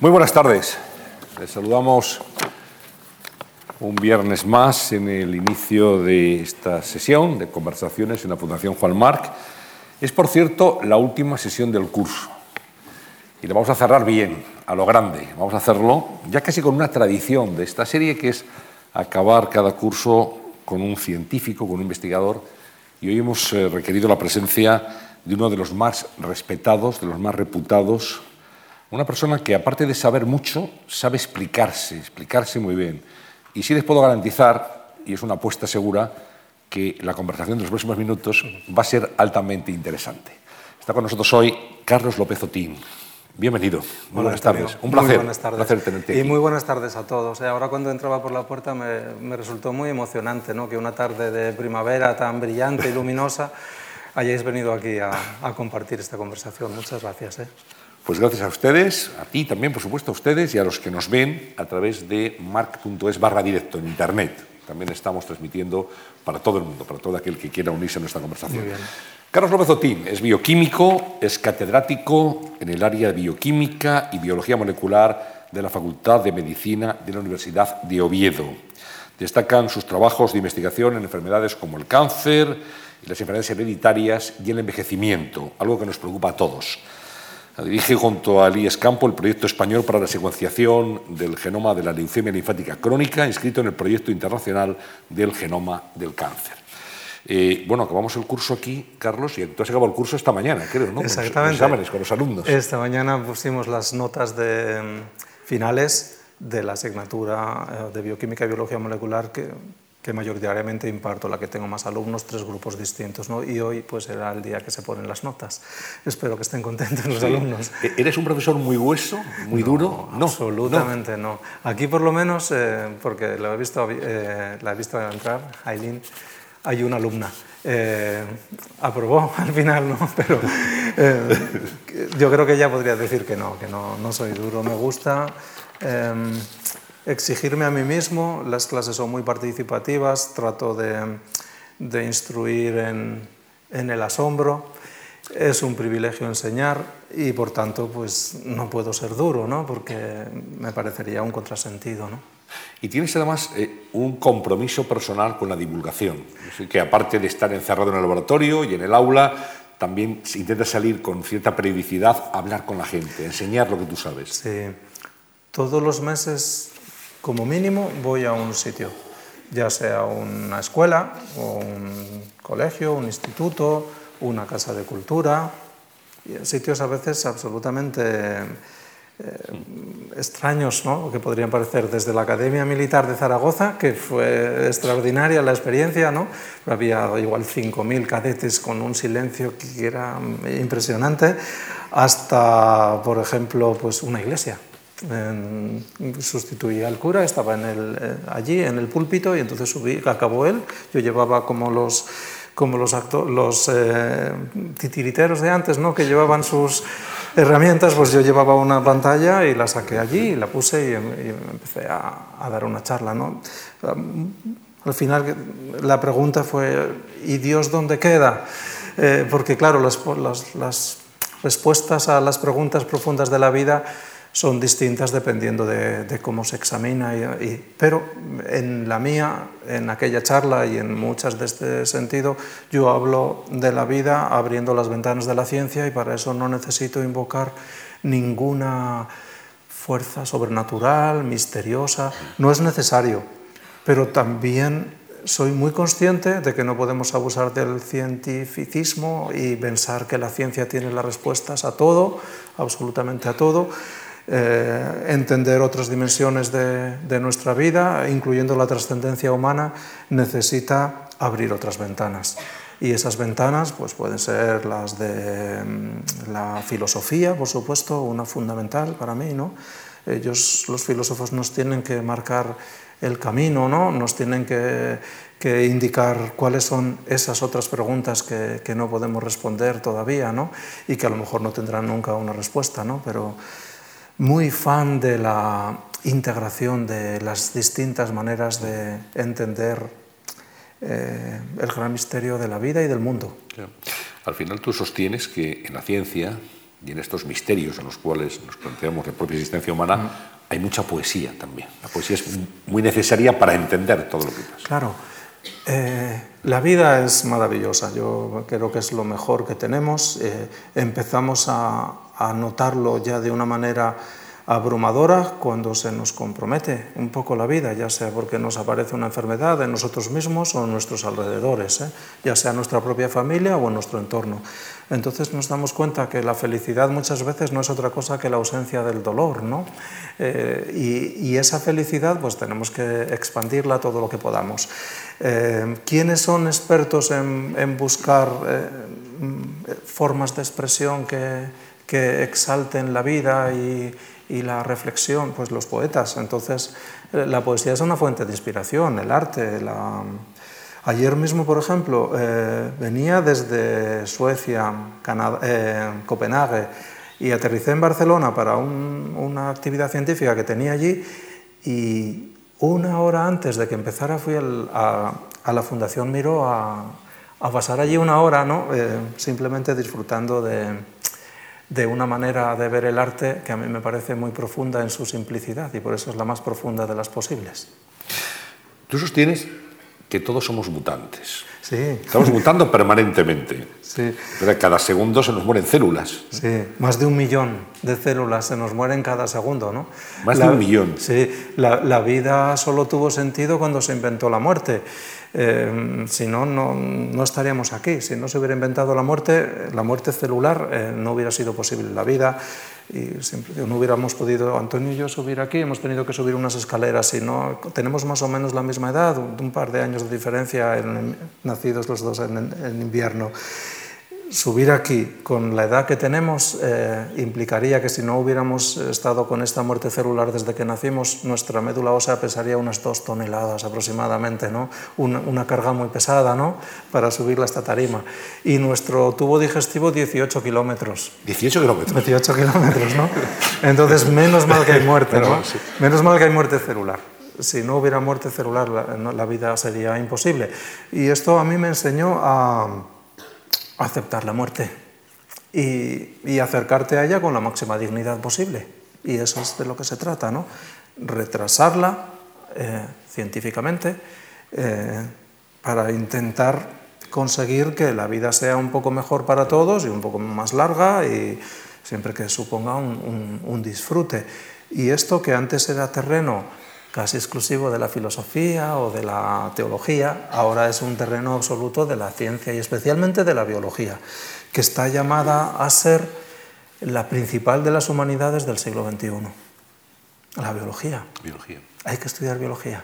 Muy buenas tardes. Les saludamos un viernes más en el inicio de esta sesión de conversaciones en la Fundación Juan Marc. Es, por cierto, la última sesión del curso. Y la vamos a cerrar bien, a lo grande. Vamos a hacerlo ya casi con una tradición de esta serie, que es acabar cada curso con un científico, con un investigador. Y hoy hemos eh, requerido la presencia de uno de los más respetados, de los más reputados una persona que, aparte de saber mucho, sabe explicarse, explicarse muy bien. Y sí les puedo garantizar, y es una apuesta segura, que la conversación de los próximos minutos va a ser altamente interesante. Está con nosotros hoy Carlos López Otín. Bienvenido. Muy buenas tardes. Un placer. Muy buenas tardes. placer tenerte Y muy buenas tardes a todos. Eh, ahora cuando entraba por la puerta me, me resultó muy emocionante ¿no? que una tarde de primavera tan brillante y luminosa hayáis venido aquí a, a compartir esta conversación. Muchas gracias. ¿eh? Pues gracias a ustedes, a ti también, por supuesto, a ustedes y a los que nos ven a través de marc.es barra directo en Internet. También estamos transmitiendo para todo el mundo, para todo aquel que quiera unirse a nuestra conversación. Carlos López Otín es bioquímico, es catedrático en el área de bioquímica y biología molecular de la Facultad de Medicina de la Universidad de Oviedo. Destacan sus trabajos de investigación en enfermedades como el cáncer, las enfermedades hereditarias y el envejecimiento, algo que nos preocupa a todos. Dirige junto a Elías Campo el proyecto español para la secuenciación del genoma de la leucemia linfática crónica, inscrito en el proyecto internacional del genoma del cáncer. Eh, bueno, acabamos el curso aquí, Carlos, y tú has acabado el curso esta mañana, creo, ¿no? Exactamente. Con los exámenes, con los alumnos. Esta mañana pusimos las notas de mm, finales de la asignatura eh, de bioquímica y biología molecular que que mayoritariamente imparto, la que tengo más alumnos, tres grupos distintos, ¿no? y hoy pues era el día que se ponen las notas. Espero que estén contentos los alumnos. ¿E-, ¿Eres un profesor muy hueso, muy duro? No, absolutamente no. Aquí por lo menos, eh, porque la he, visto, eh, la he visto entrar, Aileen, hay una alumna. Eh, aprobó al final, ¿no? pero yo creo que ella podría decir que no, que no, no soy duro, me gusta exigirme a mí mismo, las clases son muy participativas, trato de, de instruir en, en, el asombro, es un privilegio enseñar y por tanto pues no puedo ser duro, ¿no? porque me parecería un contrasentido. ¿no? Y tienes además eh, un compromiso personal con la divulgación, que aparte de estar encerrado en el laboratorio y en el aula, también intentas salir con cierta periodicidad a hablar con la gente, enseñar lo que tú sabes. Sí, todos los meses como mínimo voy a un sitio, ya sea una escuela, un colegio, un instituto, una casa de cultura, sitios a veces absolutamente eh, extraños, ¿no? que podrían parecer desde la Academia Militar de Zaragoza, que fue extraordinaria la experiencia, ¿no? había igual 5.000 cadetes con un silencio que era impresionante, hasta, por ejemplo, pues una iglesia sustituía al cura, estaba en el, eh, allí en el púlpito y entonces subí, acabó él, yo llevaba como los como los, los eh, titiriteros de antes, ¿no? que llevaban sus herramientas, pues yo llevaba una pantalla y la saqué allí y la puse y, empecé a, dar una charla. ¿no? Al final la pregunta fue, ¿y Dios dónde queda? Eh, porque claro, las, las, las respuestas a las preguntas profundas de la vida son distintas dependiendo de, cómo se examina, y, pero en la mía, en aquella charla y en muchas de este sentido, yo hablo de la vida abriendo las ventanas de la ciencia y para eso no necesito invocar ninguna fuerza sobrenatural, misteriosa, no es necesario, pero también soy muy consciente de que no podemos abusar del cientificismo y pensar que la ciencia tiene las respuestas a todo, absolutamente a todo, eh, entender otras dimensiones de, nuestra vida, incluyendo la trascendencia humana, necesita abrir otras ventanas. Y esas ventanas pues, pueden ser las de mm, la filosofía, por supuesto, una fundamental para mí. ¿no? Ellos, los filósofos, nos tienen que marcar el camino, ¿no? nos tienen que, que indicar cuáles son esas otras preguntas que, que, no podemos responder todavía ¿no? y que a lo mejor no tendrán nunca una respuesta, ¿no? pero muy fan de la integración de las distintas maneras de entender eh, el gran misterio de la vida y del mundo. Al final tú sostienes que en la ciencia y en estos misterios en los cuales nos planteamos la propia existencia humana, Mm. hay mucha poesía también. La poesía es muy necesaria para entender todo lo que pasa. Claro, eh, la vida es maravillosa, yo creo que es lo mejor que tenemos. Eh, empezamos a, notarlo ya de una manera abrumadora cuando se nos compromete un poco la vida, ya sea porque nos aparece una enfermedad en nosotros mismos o en nuestros alrededores, ¿eh? ya sea en nuestra propia familia o en nuestro entorno. Entonces nos damos cuenta que la felicidad muchas veces no es otra cosa que la ausencia del dolor, ¿no? Eh, y, esa felicidad pues tenemos que expandirla todo lo que podamos. Eh, ¿Quiénes son expertos en, buscar eh, formas de expresión que, exalten la vida y, y la reflexión, pues los poetas. Entonces, la poesía es una fuente de inspiración, el arte. La... Ayer mismo, por ejemplo, eh, venía desde Suecia, eh, Copenhague, y aterricé en Barcelona para un, una actividad científica que tenía allí y una hora antes de que empezara fui al, a, la Fundación Miró a, a, pasar allí una hora, ¿no? Eh, simplemente disfrutando de, de una manera de ver el arte que a mí me parece muy profunda en su simplicidad y por eso es la más profunda de las posibles. Tú sostienes que todos somos mutantes. Sí. Estamos mutando permanentemente. Sí. Cada segundo se nos mueren células. Sí, más de un millón de células se nos mueren cada segundo, ¿no? Más la, de un millón. Sí, la, la, vida solo tuvo sentido cuando se inventó la muerte. Eh, si no, no, no, estaríamos aquí. Si no se hubiera inventado la muerte, la muerte celular, eh, no hubiera sido posible la vida. Y siempre, no hubiéramos podido, Antonio y yo, subir aquí, hemos tenido que subir unas escaleras. Y no, tenemos más o menos la misma edad, un par de años de diferencia, en, nacidos los dos en invierno subir aquí con la edad que tenemos eh, implicaría que si no hubiéramos estado con esta muerte celular desde que nacimos, nuestra médula ósea pesaría unas dos toneladas aproximadamente, ¿no? una, una carga muy pesada ¿no? para subirla a esta tarima. Y nuestro tubo digestivo 18 kilómetros. 18 kilómetros. 18 kilómetros, ¿no? Entonces, menos mal que hay muerte, ¿no? Menos mal que hay muerte celular si no hubiera muerte celular, la, la, vida sería imposible. Y esto a mí me enseñó a aceptar la muerte y, acercarte a ella con la máxima dignidad posible. Y eso es de lo que se trata, ¿no? Retrasarla eh, científicamente eh, para intentar conseguir que la vida sea un poco mejor para todos y un poco más larga y siempre que suponga un, un disfrute. Y esto que antes era terreno casi exclusivo de la filosofía o de la teología, ahora es un terreno absoluto de la ciencia y especialmente de la biología, que está llamada a ser la principal de las humanidades del siglo XXI. La biología. Biología. Hay que estudiar biología.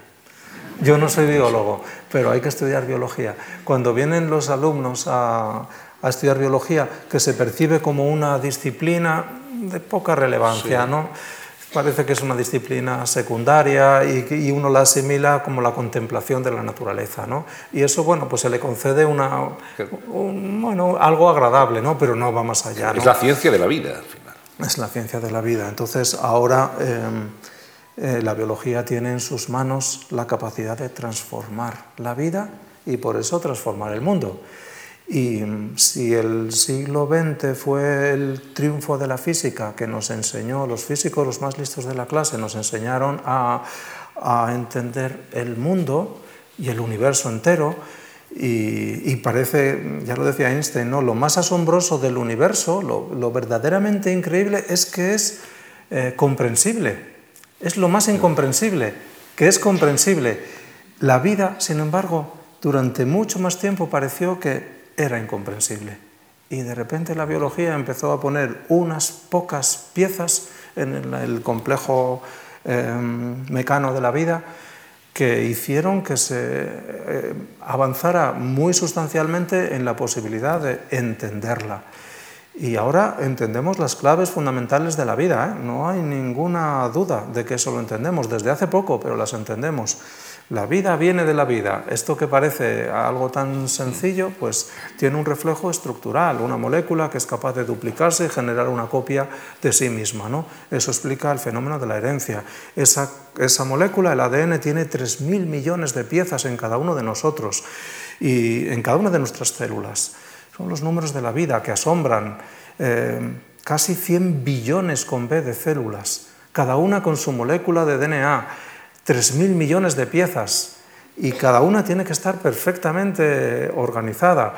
Yo no soy biólogo, pero hay que estudiar biología. Cuando vienen los alumnos a, a estudiar biología, que se percibe como una disciplina de poca relevancia, sí. ¿no? Parece que es una disciplina secundaria y, y, uno la asimila como la contemplación de la naturaleza, ¿no? Y eso, bueno, pues se le concede una, un, bueno, algo agradable, ¿no? Pero no va más allá. ¿no? Es la ciencia de la vida, al final. Es la ciencia de la vida. Entonces, ahora eh, eh, la biología tiene en sus manos la capacidad de transformar la vida y por eso transformar el mundo. Y si el siglo XX fue el triunfo de la física que nos enseñó, los físicos, los más listos de la clase, nos enseñaron a, a entender el mundo y el universo entero, y, y, parece, ya lo decía Einstein, ¿no? lo más asombroso del universo, lo, lo verdaderamente increíble es que es eh, comprensible, es lo más incomprensible, que es comprensible. La vida, sin embargo, durante mucho más tiempo pareció que era incomprensible. Y de repente la biología empezó a poner unas pocas piezas en el, complejo eh, mecano de la vida que hicieron que se eh, avanzara muy sustancialmente en la posibilidad de entenderla. Y ahora entendemos las claves fundamentales de la vida, ¿eh? no hay ninguna duda de que eso lo entendemos, desde hace poco, pero las entendemos. La vida viene de la vida. Esto que parece algo tan sencillo, pues tiene un reflejo estructural, una molécula que es capaz de duplicarse y generar una copia de sí misma. ¿no? Eso explica el fenómeno de la herencia. Esa, molécula, el ADN, tiene 3.000 millones de piezas en cada uno de nosotros y en cada una de nuestras células. Son los números de la vida que asombran. Eh, casi 100 billones con B de células, cada una con su molécula de DNA, 3.000 millones de piezas, y cada una tiene que estar perfectamente organizada.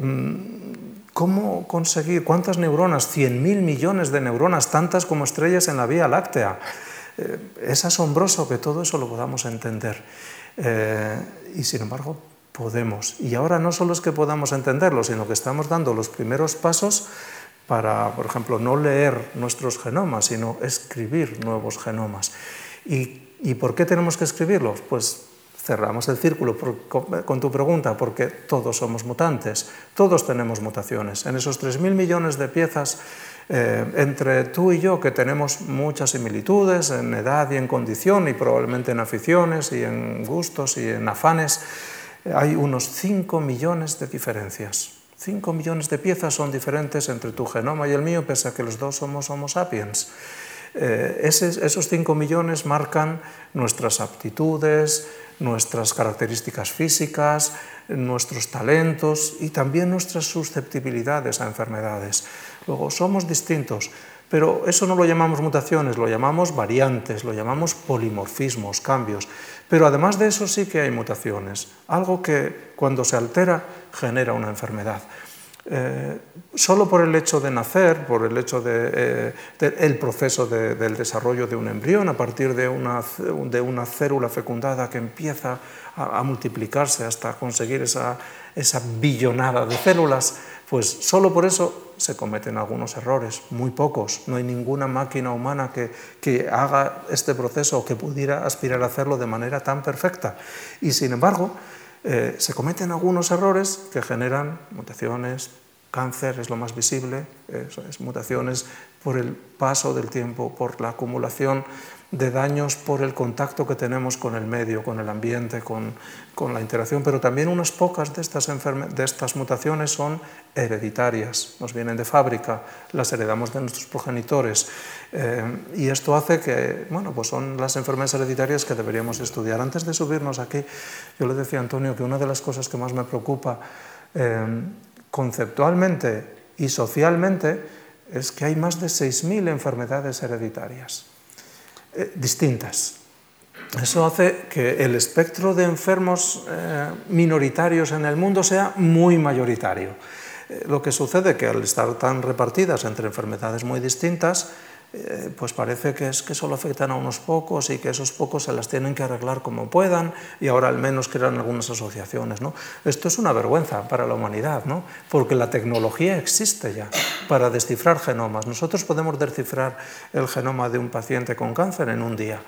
Mm, ¿Cómo conseguir? ¿Cuántas neuronas? 100.000 millones de neuronas, tantas como estrellas en la Vía Láctea. Eh, es asombroso que todo eso lo podamos entender. Eh, y sin embargo, podemos. Y ahora no solo es que podamos entenderlo, sino que estamos dando los primeros pasos para, por ejemplo, no leer nuestros genomas, sino escribir nuevos genomas. ¿Y, ¿Y por qué tenemos que escribirlos? Pues cerramos el círculo con, tu pregunta, porque todos somos mutantes, todos tenemos mutaciones. En esos 3.000 millones de piezas, eh, entre tú y yo, que tenemos muchas similitudes en edad y en condición, y probablemente en aficiones y en gustos y en afanes, hay unos 5 millones de diferencias. 5 millones de piezas son diferentes entre tu genoma y el mío, pese a que los dos somos Homo sapiens. Eh, esos 5 millones marcan nuestras aptitudes, nuestras características físicas, nuestros talentos y también nuestras susceptibilidades a enfermedades. Luego, somos distintos, pero eso no lo llamamos mutaciones, lo llamamos variantes, lo llamamos polimorfismos, cambios. Pero además de eso sí que hay mutaciones, algo que cuando se altera genera una enfermedad. Eh, solo por el hecho de nacer, por el hecho del de, eh, proceso del desarrollo de un embrión a partir de una, de una célula fecundada que empieza a, multiplicarse hasta conseguir esa, esa billonada de células, pues solo por eso se cometen algunos errores, muy pocos. No hay ninguna máquina humana que, que haga este proceso o que pudiera aspirar a hacerlo de manera tan perfecta. Y sin embargo, eh, se cometen algunos errores que generan mutaciones, cáncer es lo más visible, es, mutaciones por el paso del tiempo, por la acumulación de daños por el contacto que tenemos con el medio, con el ambiente, con, la interacción, pero también unas pocas de estas, de estas mutaciones son hereditarias, nos vienen de fábrica, las heredamos de nuestros progenitores. Eh, y esto hace que, bueno, pues son las enfermedades hereditarias que deberíamos estudiar. Antes de subirnos aquí, yo le decía a Antonio que una de las cosas que más me preocupa eh, conceptualmente y socialmente es que hay más de 6.000 enfermedades hereditarias eh, distintas. Eso hace que el espectro de enfermos eh, minoritarios en el mundo sea muy mayoritario. Eh, lo que sucede que al estar tan repartidas entre enfermedades muy distintas, eh, pues parece que es que solo afectan a unos pocos y que esos pocos se las tienen que arreglar como puedan y ahora al menos crean algunas asociaciones. ¿no? Esto es una vergüenza para la humanidad, ¿no? porque la tecnología existe ya para descifrar genomas. Nosotros podemos descifrar el genoma de un paciente con cáncer en un día.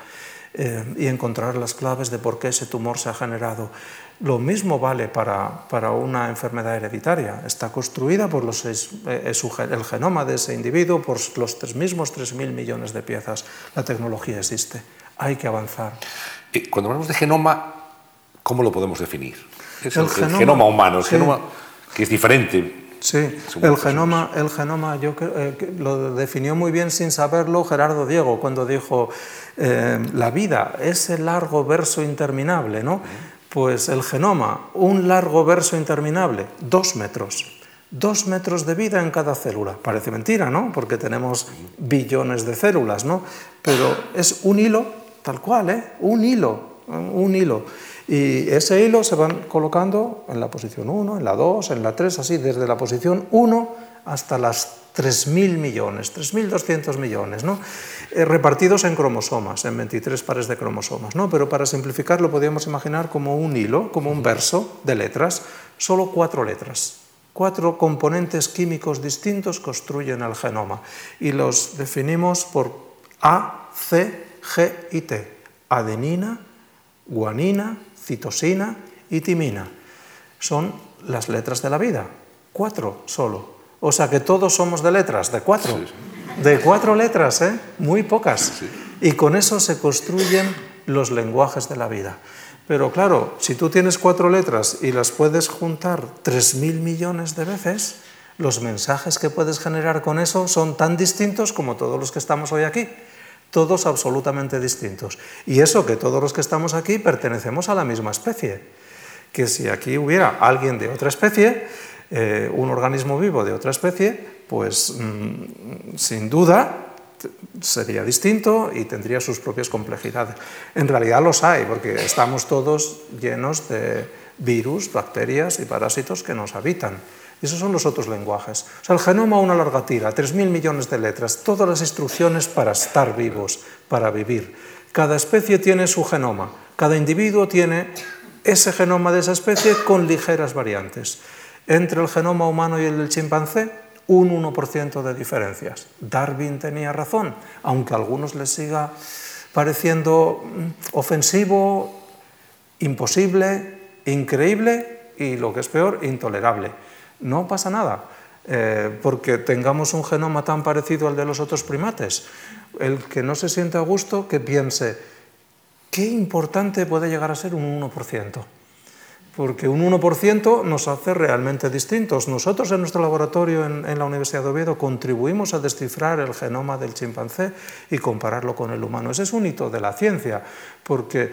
Eh, y encontrar las claves de por qué ese tumor se ha generado. Lo mismo vale para, para una enfermedad hereditaria. Está construida por los seis, eh, el genoma de ese individuo por los tres mismos 3.000 millones de piezas. La tecnología existe. Hay que avanzar. Y cuando hablamos de genoma, ¿cómo lo podemos definir? Es el, genoma, humano, el genoma que es diferente. Sí, el genoma, el genoma yo eh, lo definió muy bien sin saberlo Gerardo Diego cuando dijo eh, la vida, ese largo verso interminable, ¿no? Pues el genoma, un largo verso interminable, dos metros. Dos metros de vida en cada célula. Parece mentira, ¿no? Porque tenemos billones de células, ¿no? Pero es un hilo, tal cual, ¿eh? Un hilo, un hilo. Y ese hilo se van colocando en la posición 1, en la 2, en la 3, así, desde la posición 1 hasta las 3.000 millones, 3.200 millones, ¿no? Eh, repartidos en cromosomas, en 23 pares de cromosomas. ¿no? Pero para simplificarlo podríamos imaginar como un hilo, como un verso de letras, solo cuatro letras. Cuatro componentes químicos distintos construyen el genoma y los definimos por A, C, G y T. Adenina, guanina, citosina y timina. Son las letras de la vida. Cuatro solo. O sea que todos somos de letras, de cuatro. De cuatro letras, ¿eh? muy pocas. Y con eso se construyen los lenguajes de la vida. Pero claro, si tú tienes cuatro letras y las puedes juntar tres mil millones de veces, los mensajes que puedes generar con eso son tan distintos como todos los que estamos hoy aquí. Todos absolutamente distintos. Y eso que todos los que estamos aquí pertenecemos a la misma especie. Que si aquí hubiera alguien de otra especie, eh, un organismo vivo de otra especie, pues mm, sin duda sería distinto y tendría sus propias complejidades. En realidad los hay, porque estamos todos llenos de virus, bacterias y parásitos que nos habitan. Esos son los otros lenguajes. El genoma una larga tira, 3.000 millones de letras, todas las instrucciones para estar vivos, para vivir. Cada especie tiene su genoma, cada individuo tiene ese genoma de esa especie con ligeras variantes. Entre el genoma humano y el del chimpancé, un 1% de diferencias. Darwin tenía razón, aunque a algunos les siga pareciendo mm, ofensivo, imposible, increíble y, lo que es peor, intolerable. No pasa nada, eh, porque tengamos un genoma tan parecido al de los otros primates. El que no se siente a gusto, que piense, qué importante puede llegar a ser un 1% porque un 1% nos hace realmente distintos. Nosotros en nuestro laboratorio en, la Universidad de Oviedo contribuimos a descifrar el genoma del chimpancé y compararlo con el humano. Ese es un hito de la ciencia, porque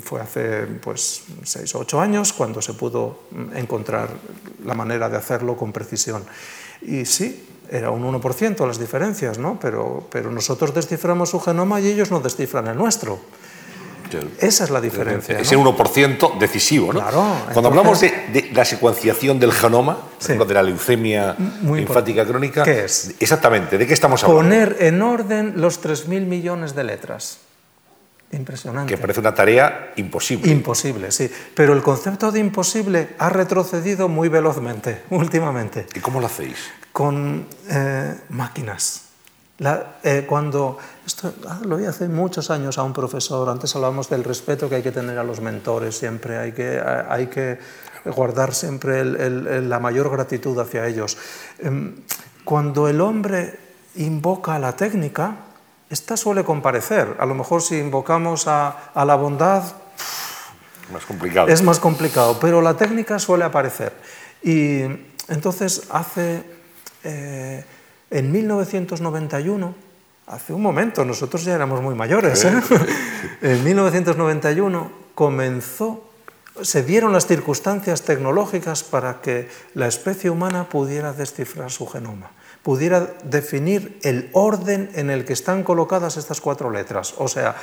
fue hace pues, 6 o 8 años cuando se pudo encontrar la manera de hacerlo con precisión. Y sí, era un 1% las diferencias, ¿no? pero, pero nosotros desciframos su genoma y ellos no descifran el nuestro. Esa es la diferencia. Ese 1% decisivo. ¿no? Cuando hablamos de, la secuenciación del genoma, de la leucemia linfática crónica, ¿qué es? Exactamente, ¿de qué estamos hablando? Poner en orden los 3.000 millones de letras. Impresionante. Que parece una tarea imposible. Imposible, sí. Pero el concepto de imposible ha retrocedido muy velozmente últimamente. ¿Y cómo lo hacéis? Con eh, máquinas eh, cuando, esto ah, lo vi hace muchos años a un profesor, antes hablábamos del respeto que hay que tener a los mentores siempre, hay que, hay que guardar siempre la mayor gratitud hacia ellos. Em, cuando el hombre invoca la técnica, esta suele comparecer. A lo mejor si invocamos a, la bondad, más complicado. es más complicado, pero la técnica suele aparecer. Y entonces hace... Eh, en 1991, hace un momento, nosotros ya éramos muy mayores, ¿eh? en 1991 comenzó, se dieron las circunstancias tecnológicas para que la especie humana pudiera descifrar su genoma, pudiera definir el orden en el que están colocadas estas cuatro letras. O sea,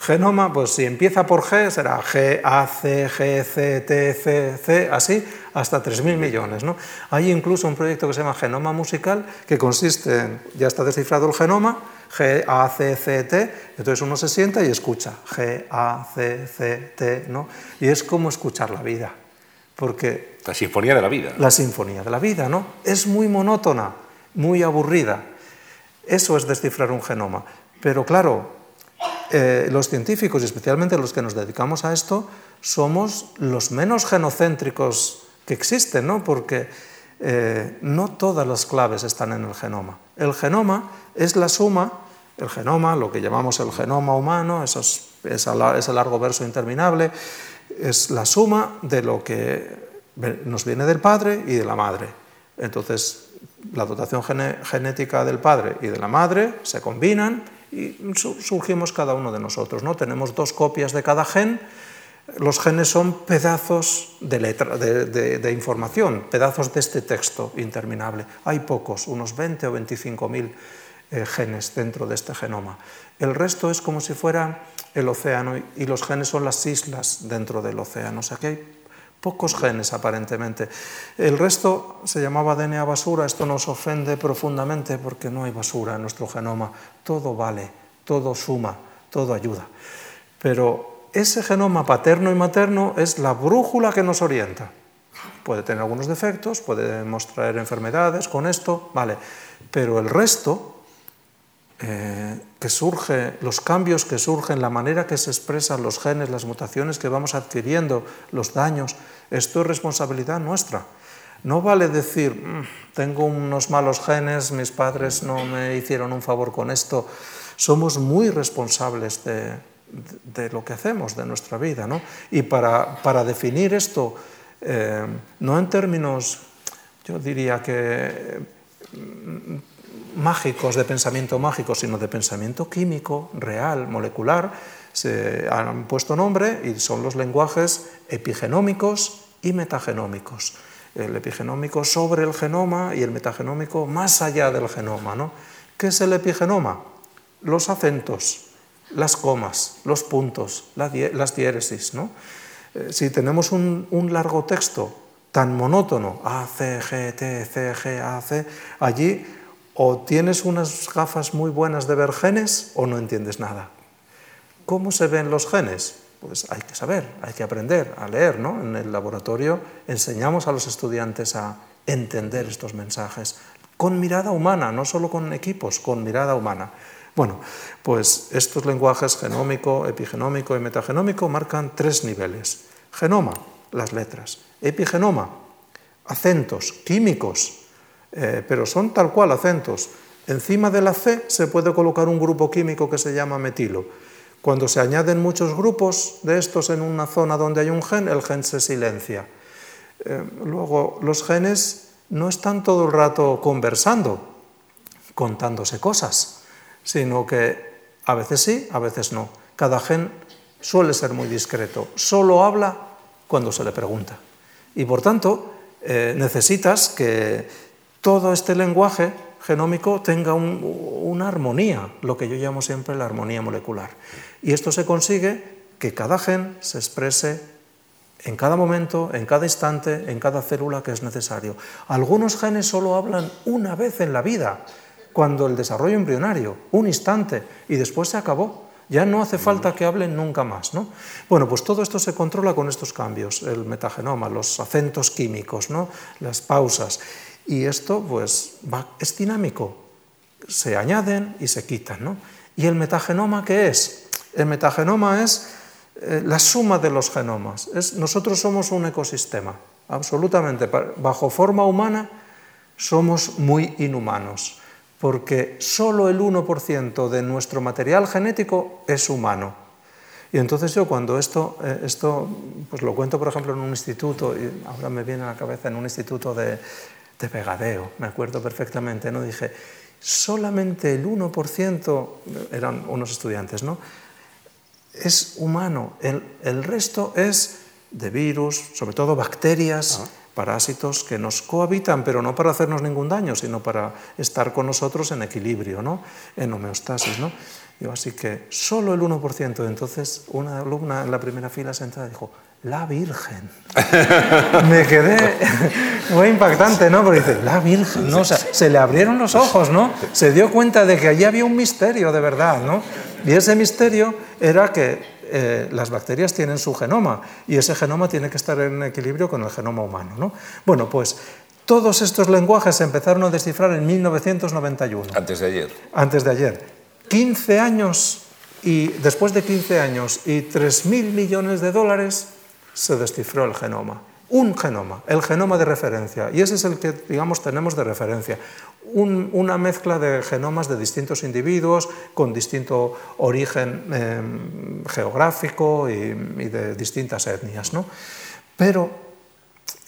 Genoma, pues si empieza por G, será G, A, C, G, C, T, C, C, así, hasta 3.000 millones. ¿no? Hay incluso un proyecto que se llama Genoma Musical, que consiste en, ya está descifrado el genoma, G, A, C, C, T, entonces uno se sienta y escucha G, A, C, C, T, ¿no? Y es como escuchar la vida, porque... La sinfonía de la vida. La sinfonía de la vida, ¿no? Es muy monótona, muy aburrida. Eso es descifrar un genoma. Pero claro, eh, los científicos, y especialmente los que nos dedicamos a esto, somos los menos genocéntricos que existen, ¿no? porque eh, no todas las claves están en el genoma. El genoma es la suma, el genoma, lo que llamamos el genoma humano, ese largo verso interminable, es la suma de lo que nos viene del padre y de la madre. Entonces, la dotación genética del padre y de la madre se combinan y surgimos cada uno de nosotros. ¿no? Tenemos dos copias de cada gen. Los genes son pedazos de, letra, de, información, pedazos de este texto interminable. Hay pocos, unos 20 o 25 mil eh, genes dentro de este genoma. El resto es como si fuera el océano y los genes son las islas dentro del océano. Pocos genes aparentemente. El resto se llamaba DNA basura, esto nos ofende profundamente porque no hay basura en nuestro genoma, todo vale, todo suma, todo ayuda. Pero ese genoma paterno y materno es la brújula que nos orienta. Puede tener algunos defectos, puede mostrar enfermedades con esto, vale, pero el resto eh, que surge, los cambios que surgen, la manera que se expresan los genes, las mutaciones que vamos adquiriendo, los daños, esto es responsabilidad nuestra. No vale decir, mm, tengo unos malos genes, mis padres no me hicieron un favor con esto. Somos muy responsables de, lo que hacemos, de nuestra vida. ¿no? Y para, definir esto, eh, no en términos, yo diría que mágicos, de pensamiento mágico, sino de pensamiento químico, real, molecular, se han puesto nombre y son los lenguajes epigenómicos y metagenómicos. el epigenómico sobre el genoma y el metagenómico más allá del genoma. ¿no? ¿Qué es el epigenoma? Los acentos, las comas, los puntos, las diéresis. ¿no? Eh, si tenemos un, un, largo texto tan monótono, A, C, G, T, C, G, A, C, allí o tienes unas gafas muy buenas de ver genes o no entiendes nada. ¿Cómo se ven los genes? Pues hay que saber, hay que aprender a leer. ¿no? En el laboratorio enseñamos a los estudiantes a entender estos mensajes con mirada humana, no solo con equipos, con mirada humana. Bueno, pues estos lenguajes genómico, epigenómico y metagenómico marcan tres niveles. Genoma, las letras. Epigenoma, acentos químicos, eh, pero son tal cual acentos. Encima de la C se puede colocar un grupo químico que se llama metilo cuando se añaden muchos grupos de estos en una zona donde hay un gen, el gen se silencia. Eh, luego, los genes no están todo el rato conversando, contándose cosas, sino que a veces sí, a veces no. Cada gen suele ser muy discreto, solo habla cuando se le pregunta. Y por tanto, eh, necesitas que todo este lenguaje genómico tenga una armonía, lo que yo llamo siempre la armonía molecular. Y esto se consigue que cada gen se exprese en cada momento, en cada instante, en cada célula que es necesario. Algunos genes solo hablan una vez en la vida, cuando el desarrollo embrionario, un instante, y después se acabó. Ya no hace falta que hablen nunca más. ¿no? Bueno, pues todo esto se controla con estos cambios, el metagenoma, los acentos químicos, ¿no? las pausas. Y esto pues es dinámico, se añaden y se quitan. ¿no? ¿Y el metagenoma qué es? El metagenoma es eh, la suma de los genomas. Es, nosotros somos un ecosistema, absolutamente. Bajo forma humana somos muy inhumanos, porque solo el 1% de nuestro material genético es humano. Y entonces yo cuando esto, eh, esto pues lo cuento por ejemplo en un instituto, y ahora me viene a la cabeza en un instituto de de pegadeo, me acuerdo perfectamente, ¿no? Dije, solamente el 1%, eran unos estudiantes, ¿no? Es humano, el, el resto es de virus, sobre todo bacterias, ah. parásitos que nos cohabitan, pero no para hacernos ningún daño, sino para estar con nosotros en equilibrio, ¿no? en homeostasis. ¿no? Yo, así que solo el 1%. Entonces, una alumna en la primera fila sentada dijo, la Virgen. Me quedé muy impactante, ¿no? Porque dice, la Virgen, ¿no? O sea, se le abrieron los ojos, ¿no? Se dio cuenta de que allí había un misterio de verdad, ¿no? Y ese misterio era que eh, las bacterias tienen su genoma y ese genoma tiene que estar en equilibrio con el genoma humano, ¿no? Bueno, pues todos estos lenguajes se empezaron a descifrar en 1991. Antes de ayer. Antes de ayer. 15 años y después de 15 años y 3.000 millones de dólares, se descifró el genoma. Un genoma, el genoma de referencia. Y ese es el que, digamos, tenemos de referencia. una mezcla de genomas de distintos individuos con distinto origen em, geográfico y, de distintas etnias. ¿no? Pero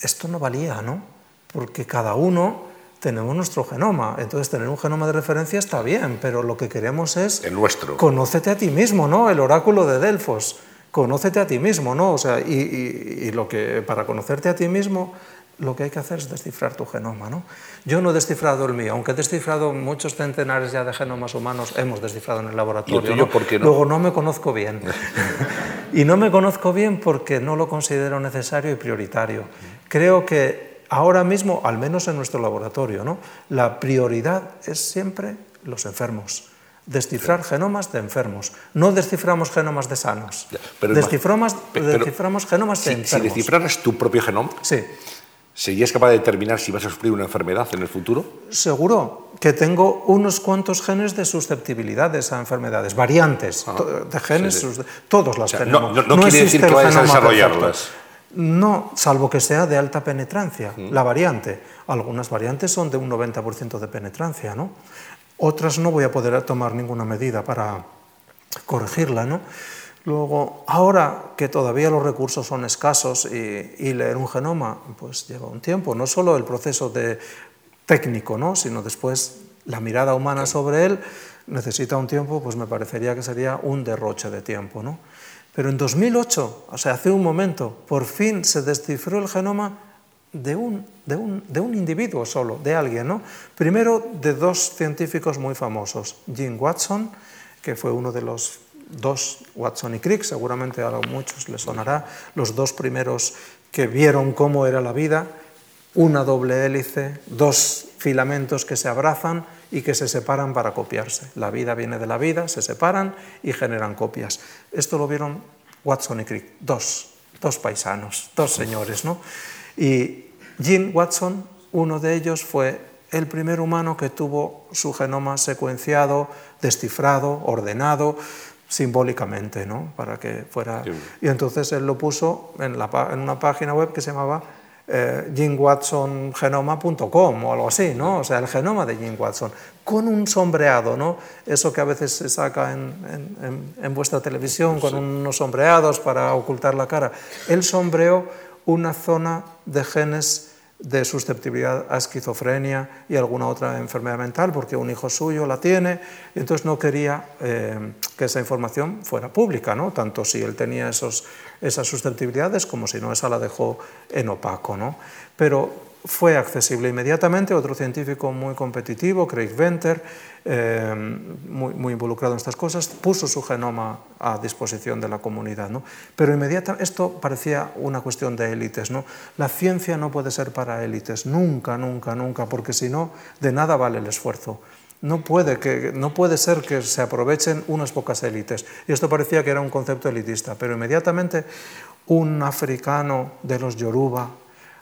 esto no valía, ¿no? Porque cada uno tenemos nuestro genoma. Entonces, tener un genoma de referencia está bien, pero lo que queremos es. El nuestro. Conócete a ti mismo, ¿no? El oráculo de Delfos conócete a ti mismo, ¿no? O sea, y, lo que, para conocerte a ti mismo, lo que hay que hacer es descifrar tu genoma, ¿no? Yo no he descifrado el mío, aunque he descifrado muchos centenares ya de genomas humanos, hemos descifrado en el laboratorio. ¿no? ¿por qué no? Luego no me conozco bien. y no me conozco bien porque no lo considero necesario y prioritario. Creo que ahora mismo, al menos en nuestro laboratorio, ¿no? la prioridad es siempre los enfermos descifrar genomas de enfermos. No desciframos genomas de sanos. desciframos, desciframos genomas de enfermos. Si descifraras tu propio genoma, sí. ¿serías capaz de determinar si vas a sufrir una enfermedad en el futuro? Seguro que tengo unos cuantos genes de susceptibilidades a enfermedades, variantes ah, de genes, todos las tenemos. No, quiere decir que vayas a desarrollarlas. No, salvo que sea de alta penetrancia, mm. la variante. Algunas variantes son de un 90% de penetrancia, ¿no? Otras no voy a poder tomar ninguna medida para corregirla. ¿no? Luego, ahora que todavía los recursos son escasos y, leer un genoma pues lleva un tiempo, no solo el proceso de técnico, ¿no? sino después la mirada humana sobre él necesita un tiempo, pues me parecería que sería un derroche de tiempo. ¿no? Pero en 2008, o sea, hace un momento, por fin se descifró el genoma de un, de, un, de un, individuo solo, de alguien. ¿no? Primero de dos científicos muy famosos, Jim Watson, que fue uno de los dos, Watson y Crick, seguramente a muchos les sonará, los dos primeros que vieron cómo era la vida, una doble hélice, dos filamentos que se abrazan y que se separan para copiarse. La vida viene de la vida, se separan y generan copias. Esto lo vieron Watson y Crick, dos, dos paisanos, dos señores, ¿no? Y Jim Watson, uno de ellos, fue el primer humano que tuvo su genoma secuenciado, descifrado, ordenado simbólicamente, ¿no? Para que fuera... Y entonces él lo puso en, la, en una página web que se llamaba eh, jimwatsongenoma.com o algo así, ¿no? O sea, el genoma de Jim Watson, con un sombreado, ¿no? Eso que a veces se saca en, en, vuestra televisión, con unos sombreados para ocultar la cara. Él sombreó una zona de genes de susceptibilidad a esquizofrenia y alguna otra enfermedad mental, porque un hijo suyo la tiene, entonces no quería eh, que esa información fuera pública, ¿no? tanto si él tenía esos, esas susceptibilidades como si no, esa la dejó en opaco. ¿no? Pero fue accesible inmediatamente. Otro científico muy competitivo, Craig Venter, eh, muy, involucrado en estas cosas, puso su genoma a disposición de la comunidad. ¿no? Pero inmediatamente, esto parecía una cuestión de élites. ¿no? La ciencia no puede ser para élites, nunca, nunca, nunca, porque si no, de nada vale el esfuerzo. No puede, que, no puede ser que se aprovechen unas pocas élites. Y esto parecía que era un concepto elitista, pero inmediatamente un africano de los Yoruba,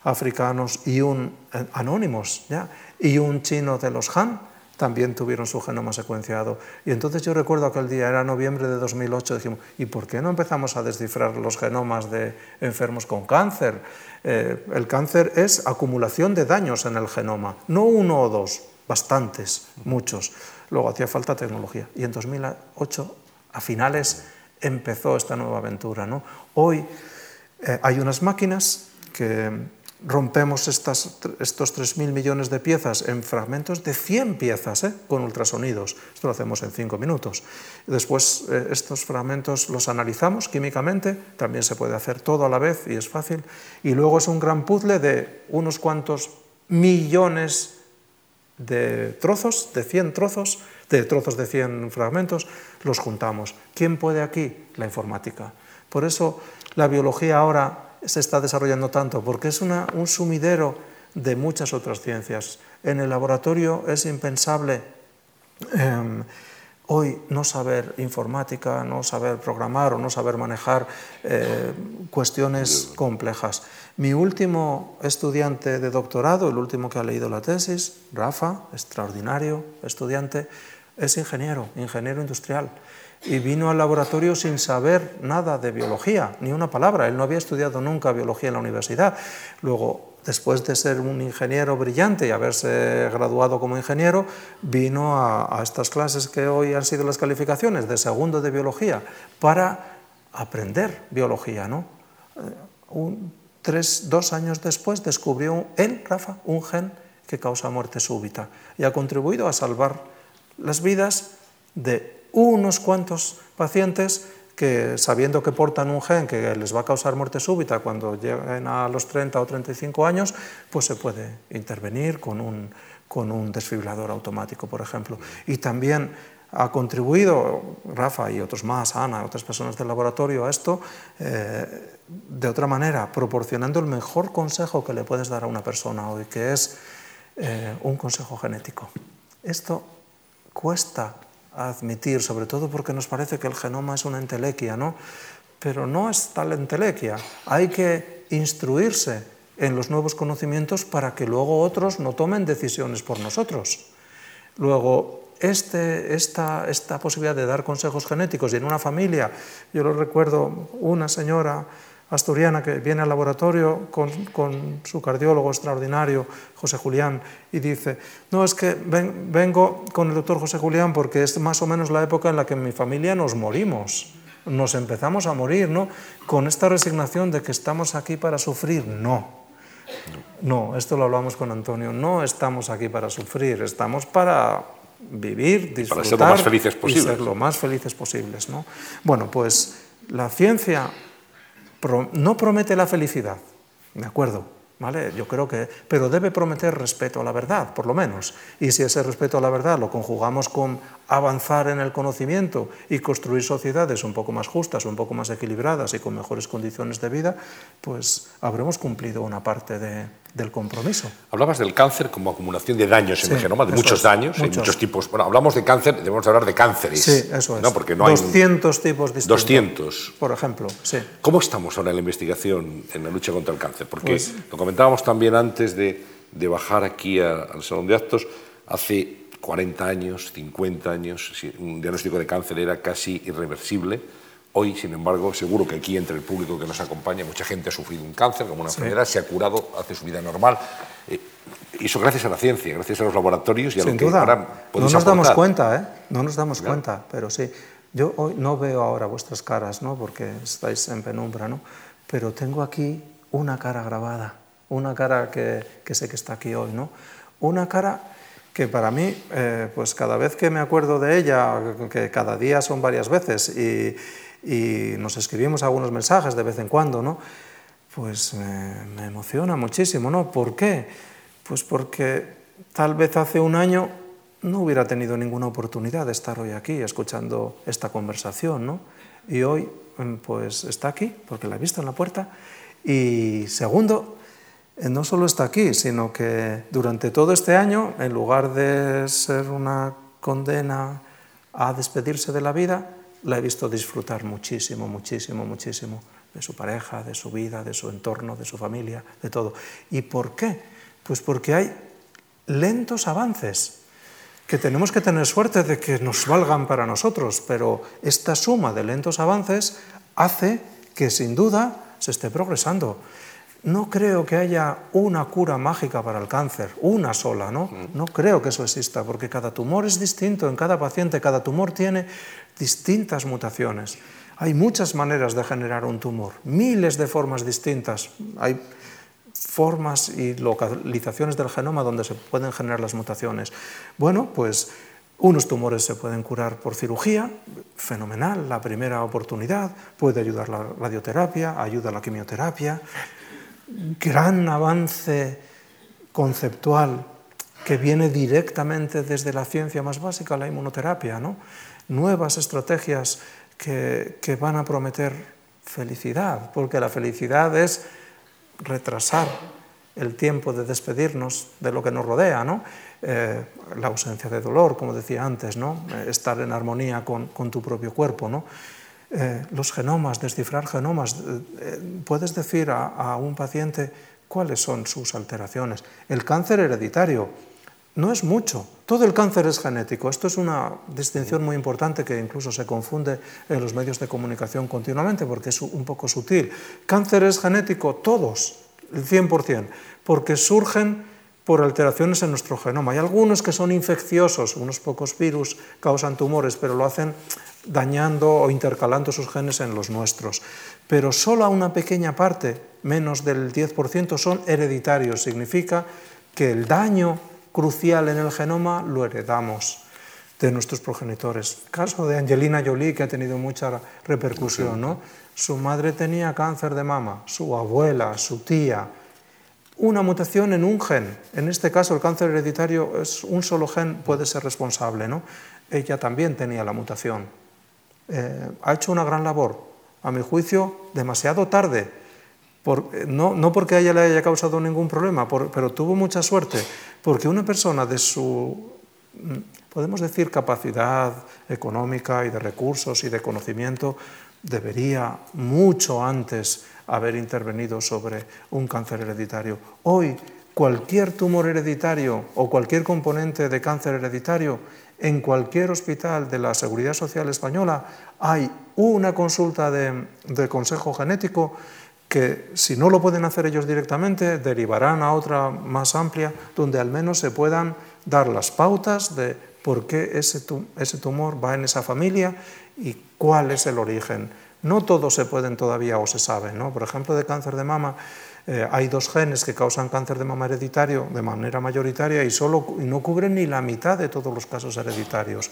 africanos y un eh, anónimos, ¿ya? y un chino de los Han también tuvieron su genoma secuenciado. Y entonces yo recuerdo aquel día, era noviembre de 2008, dijimos, ¿y por qué no empezamos a descifrar los genomas de enfermos con cáncer? Eh, el cáncer es acumulación de daños en el genoma, no uno o dos, bastantes, muchos. Luego hacía falta tecnología. Y en 2008, a finales, empezó esta nueva aventura. ¿no? Hoy eh, hay unas máquinas que rompemos estas, estos 3.000 millones de piezas en fragmentos de 100 piezas ¿eh? con ultrasonidos. Esto lo hacemos en 5 minutos. Después eh, estos fragmentos los analizamos químicamente, también se puede hacer todo a la vez y es fácil. Y luego es un gran puzzle de unos cuantos millones de trozos, de 100 trozos, de trozos de 100 fragmentos, los juntamos. ¿Quién puede aquí? La informática. Por eso la biología ahora se está desarrollando tanto? Porque es un sumidero de muchas otras ciencias. En el laboratorio es impensable em, hoy no saber informática, no saber programar o no saber manejar eh, cuestiones complejas. Mi último estudiante de doctorado, el último que ha leído la tesis, Rafa, extraordinario estudiante, es ingeniero, ingeniero industrial y vino al laboratorio sin saber nada de biología, ni una palabra. Él no había estudiado nunca biología en la universidad. Luego, después de ser un ingeniero brillante y haberse graduado como ingeniero, vino a, estas clases que hoy han sido las calificaciones de segundo de biología para aprender biología. ¿no? Eh, tres, dos años después descubrió él, Rafa, un gen que causa muerte súbita y ha contribuido a salvar las vidas de unos cuantos pacientes que sabiendo que portan un gen que les va a causar muerte súbita cuando lleguen a los 30 o 35 años, pues se puede intervenir con un, con un desfibrilador automático, por ejemplo. Y también ha contribuido Rafa y otros más, Ana, otras personas del laboratorio a esto, eh, de otra manera, proporcionando el mejor consejo que le puedes dar a una persona hoy, que es eh, un consejo genético. Esto cuesta admitir, sobre todo porque nos parece que el genoma es una entelequia, ¿no? Pero no es tal entelequia. Hay que instruirse en los nuevos conocimientos para que luego otros no tomen decisiones por nosotros. Luego, este, esta, esta posibilidad de dar consejos genéticos y en una familia, yo lo recuerdo, una señora asturiana que viene al laboratorio con, su cardiólogo extraordinario, José Julián, y dice, no, es que vengo con el doctor José Julián porque es más o menos la época en la que en mi familia nos morimos, nos empezamos a morir, ¿no? Con esta resignación de que estamos aquí para sufrir, no. No, esto lo hablamos con Antonio, no estamos aquí para sufrir, estamos para vivir, disfrutar para ser lo más felices posibles. y ser lo más felices posibles, ¿no? Bueno, pues la ciencia no promete la felicidad, ¿de acuerdo? ¿Vale? Yo creo que, pero debe prometer respeto a la verdad, por lo menos. Y si ese respeto a la verdad lo conjugamos con avanzar en el conocimiento y construir sociedades un poco más justas, un poco más equilibradas y con mejores condiciones de vida, pues habremos cumplido una parte de, del compromiso. Hablabas del cáncer como acumulación de daños en el genoma, de muchos daños, muchos. muchos tipos. Bueno, hablamos de cáncer, debemos hablar de cánceres. Sí, eso es. ¿no? Porque no 200 tipos distintos. 200. Por ejemplo, sí. ¿Cómo estamos ahora en la investigación en la lucha contra el cáncer? Porque pues, lo comentábamos también antes de, de bajar aquí a, al Salón de Actos, hace 40 años, 50 años, un diagnóstico de cáncer era casi irreversible Hoy, sin embargo, seguro que aquí entre el público que nos acompaña, mucha gente ha sufrido un cáncer como una enfermedad, se ha curado, hace su vida normal. Eh, y eso gracias a la ciencia, gracias a los laboratorios y a Sin lo que duda. ahora No nos aportar. damos cuenta, ¿eh? No nos damos claro. cuenta, pero sí. Yo hoy no veo ahora vuestras caras, ¿no? Porque estáis en penumbra, ¿no? Pero tengo aquí una cara grabada, una cara que, que sé que está aquí hoy, ¿no? Una cara que para mí, eh, pues cada vez que me acuerdo de ella, que cada día son varias veces, y, y nos escribimos algunos mensajes de vez en cuando, ¿no? Pues me, me, emociona muchísimo, ¿no? ¿Por qué? Pues porque tal vez hace un año no hubiera tenido ninguna oportunidad de estar hoy aquí escuchando esta conversación, ¿no? Y hoy, pues está aquí, porque la he visto en la puerta. Y segundo, no solo está aquí, sino que durante todo este año, en lugar de ser una condena a despedirse de la vida, la he visto disfrutar muchísimo, muchísimo, muchísimo de su pareja, de su vida, de su entorno, de su familia, de todo. ¿Y por qué? Pues porque hay lentos avances que tenemos que tener suerte de que nos valgan para nosotros, pero esta suma de lentos avances hace que sin duda se esté progresando. No creo que haya una cura mágica para el cáncer, una sola, ¿no? No creo que eso exista, porque cada tumor es distinto en cada paciente, cada tumor tiene distintas mutaciones. Hay muchas maneras de generar un tumor, miles de formas distintas. Hay formas y localizaciones del genoma donde se pueden generar las mutaciones. Bueno, pues unos tumores se pueden curar por cirugía, fenomenal, la primera oportunidad, puede ayudar la radioterapia, ayuda la quimioterapia. Gran avance conceptual que viene directamente desde la ciencia más básica, la inmunoterapia, ¿no? Nuevas estrategias que, que, van a prometer felicidad, porque la felicidad es retrasar el tiempo de despedirnos de lo que nos rodea, ¿no? Eh, la ausencia de dolor, como decía antes, ¿no? estar en armonía con, con tu propio cuerpo. ¿no? Eh, los genomas, descifrar genomas, eh, puedes decir a, a un paciente cuáles son sus alteraciones. El cáncer hereditario, no es mucho. Todo el cáncer es genético. Esto es una distinción muy importante que incluso se confunde en los medios de comunicación continuamente porque es un poco sutil. Cáncer es genético, todos, el 100%, porque surgen por alteraciones en nuestro genoma. Hay algunos que son infecciosos, unos pocos virus causan tumores, pero lo hacen dañando o intercalando sus genes en los nuestros. Pero solo una pequeña parte, menos del 10%, son hereditarios. Significa que el daño crucial en el genoma lo heredamos de nuestros progenitores. Caso de Angelina Jolie, que ha tenido mucha repercusión. ¿no? Su madre tenía cáncer de mama, su abuela, su tía. Una mutación en un gen. En este caso, el cáncer hereditario es un solo gen puede ser responsable. ¿no? Ella también tenía la mutación. Eh, ha hecho una gran labor, a mi juicio, demasiado tarde. Por, no, no, porque ella le haya causado ningún problema, pero tuvo mucha suerte, porque una persona de su, podemos decir, capacidad económica y de recursos y de conocimiento, debería mucho antes haber intervenido sobre un cáncer hereditario. Hoy, cualquier tumor hereditario o cualquier componente de cáncer hereditario, en cualquier hospital de la Seguridad Social Española hay una consulta de, de consejo genético que si no lo pueden hacer ellos directamente, derivarán a otra más amplia, donde al menos se puedan dar las pautas de por qué ese, tumor va en esa familia y cuál es el origen. No todos se pueden todavía o se saben. ¿no? Por ejemplo, de cáncer de mama, eh, hay dos genes que causan cáncer de mama hereditario de manera mayoritaria y, solo, y no cubren ni la mitad de todos los casos hereditarios.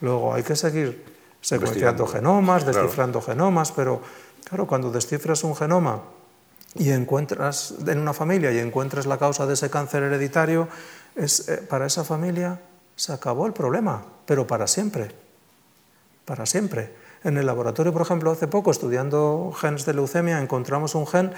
Luego hay que seguir secuenciando genomas, descifrando claro. genomas, pero Claro, cuando descifras un genoma y encuentras en una familia y encuentras la causa de ese cáncer hereditario, es, eh, para esa familia se acabó el problema, pero para siempre, para siempre. En el laboratorio, por ejemplo, hace poco, estudiando genes de leucemia, encontramos un gen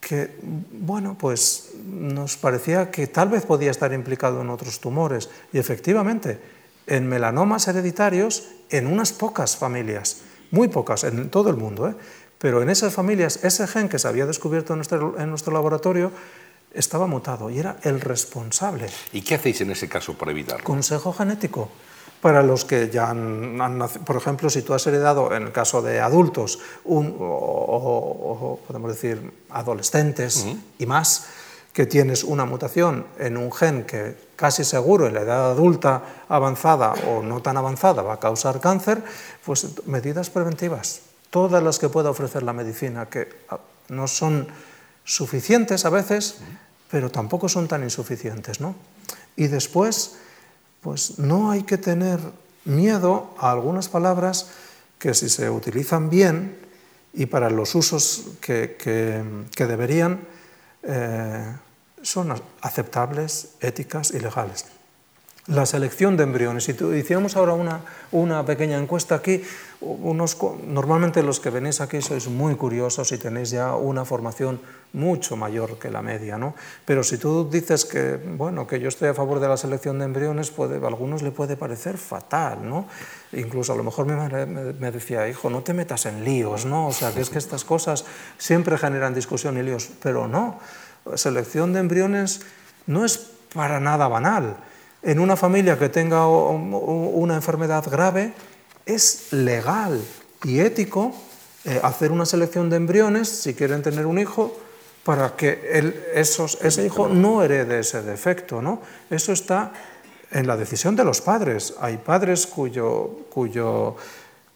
que, bueno, pues nos parecía que tal vez podía estar implicado en otros tumores. Y efectivamente, en melanomas hereditarios, en unas pocas familias, muy pocas, en todo el mundo, ¿eh? Pero en esas familias, ese gen que se había descubierto en nuestro, en nuestro laboratorio estaba mutado y era el responsable. ¿Y qué hacéis en ese caso para evitarlo? Consejo genético. Para los que ya han, nacido, por ejemplo, si tú has heredado, en el caso de adultos, un, o, podemos decir adolescentes y más, que tienes una mutación en un gen que casi seguro en la edad adulta avanzada o no tan avanzada va a causar cáncer, pues medidas preventivas, todas las que pueda ofrecer la medicina, que ah, no son suficientes a veces, pero tampoco son tan insuficientes. ¿no? Y después, pues no hay que tener miedo a algunas palabras que si se utilizan bien y para los usos que, deberían, eh, son aceptables, éticas y legales la selección de embriones. Si hiciéramos ahora una, una pequeña encuesta aquí, normalmente los que venís aquí sois muy curiosos y tenéis ya una formación mucho mayor que la media, ¿no? Pero si tú dices que, bueno, que yo estoy a favor de la selección de embriones, a algunos le puede parecer fatal, ¿no? Incluso a lo mejor mi madre me decía, hijo, no te metas en líos, ¿no? O sea, es que estas cosas siempre generan discusión y líos, pero no, selección de embriones no es para nada banal en una familia que tenga una enfermedad grave, es legal y ético eh, hacer una selección de embriones, si quieren tener un hijo, para que ese hijo no herede ese defecto. ¿no? Eso está en la decisión de los padres. Hay padres cuyo, cuyo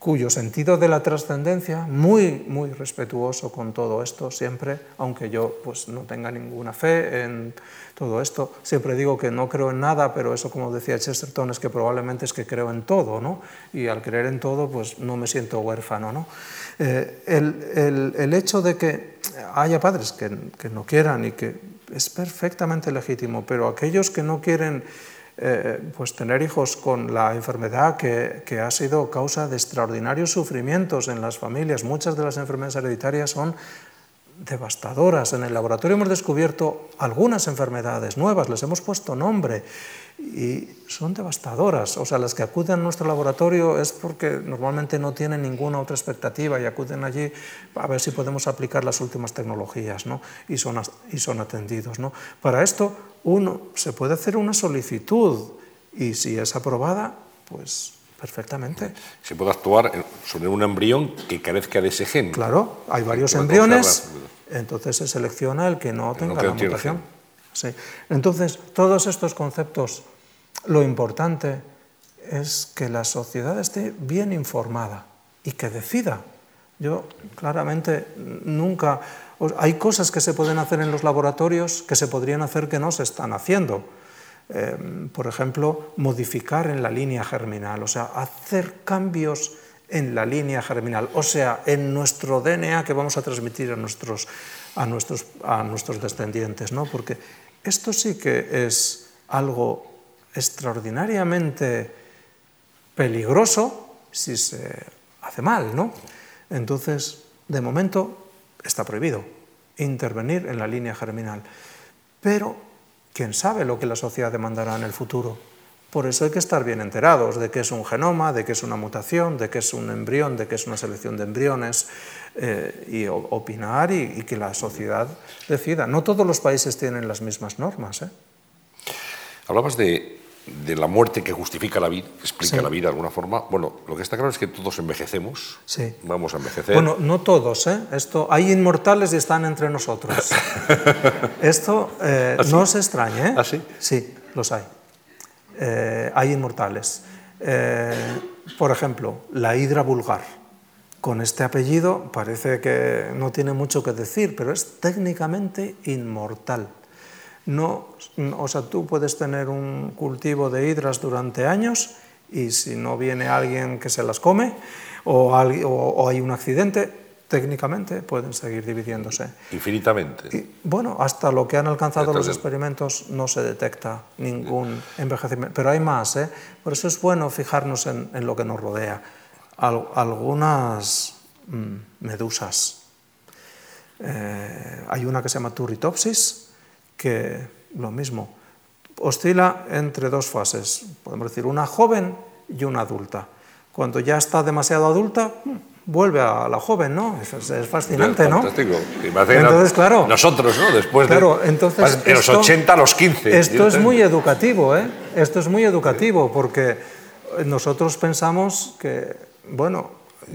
cuyo sentido de la trascendencia, muy, muy respetuoso con todo esto, siempre, aunque yo pues, no tenga ninguna fe en todo esto, siempre digo que no creo en nada, pero eso, como decía Chesterton, es que probablemente es que creo en todo, ¿no? y al creer en todo, pues no me siento huérfano. ¿no? Eh, el, el, el, hecho de que haya padres que, que no quieran y que es perfectamente legítimo, pero aquellos que no quieren eh, pues tener hijos con la enfermedad que, que, ha sido causa de extraordinarios sufrimientos en las familias. Muchas de las enfermedades hereditarias son devastadoras. En el laboratorio hemos descubierto algunas enfermedades nuevas, les hemos puesto nombre y son devastadoras. O sea, las que acuden a nuestro laboratorio es porque normalmente no tienen ninguna otra expectativa y acuden allí a ver si podemos aplicar las últimas tecnologías ¿no? y, son, y son atendidos. ¿no? Para esto uno se puede hacer una solicitud y si es aprobada, pues perfectamente. Se puede actuar sobre un embrión que carezca de ese gen. Claro, hay varios embriones, entonces se selecciona el que no tenga la mutación. Sí. Entonces, todos estos conceptos, lo importante es que la sociedad esté bien informada y que decida. Yo claramente nunca hay cosas que se pueden hacer en los laboratorios que se podrían hacer que no se están haciendo. Em, por ejemplo, modificar en la línea germinal, o sea, hacer cambios en la línea germinal, o sea, en nuestro DNA que vamos a transmitir a nuestros, a nuestros, a nuestros descendientes, ¿no? porque esto sí que es algo extraordinariamente peligroso si se hace mal. ¿no? Entonces, de momento, está prohibido intervenir en la línea germinal. Pero, ¿quién sabe lo que la sociedad demandará en el futuro? Por eso hay que estar bien enterados de qué es un genoma, de qué es una mutación, de qué es un embrión, de qué es una selección de embriones, eh, y opinar y, que la sociedad decida. No todos los países tienen las mismas normas. ¿eh? Hablabas de de la muerte que justifica la vida, explica la vida de alguna forma. Bueno, lo que está claro es que todos envejecemos. Sí. Vamos a envejecer. Bueno, no todos, ¿eh? Esto, hay inmortales y están entre nosotros. Esto eh, ¿Ah, no se extrañe, ¿eh? ¿Ah, sí? Sí, los hay. Eh, hay inmortales. Eh, por ejemplo, la hidra vulgar. Con este apellido parece que no tiene mucho que decir, pero es técnicamente inmortal. No, o sea, tú puedes tener un cultivo de hidras durante años y si no viene alguien que se las come o, hay un accidente, técnicamente pueden seguir dividiéndose. Infinitamente. Y, bueno, hasta lo que han alcanzado los experimentos no se detecta ningún envejecimiento. Pero hay más, ¿eh? Por eso es bueno fijarnos en, en lo que nos rodea. Al, algunas mmm, medusas. Eh, hay una que se llama Turritopsis, que lo mismo, oscila entre dos fases, podemos decir, una joven y una adulta. Cuando ya está demasiado adulta, vuelve a la joven, ¿no? Es, es fascinante, ¿no? Fantástico. Entonces, claro. Nosotros, ¿no? Después claro, de, entonces de los 80 a los 15. Esto es muy educativo, ¿eh? Esto es muy educativo porque nosotros pensamos que, bueno,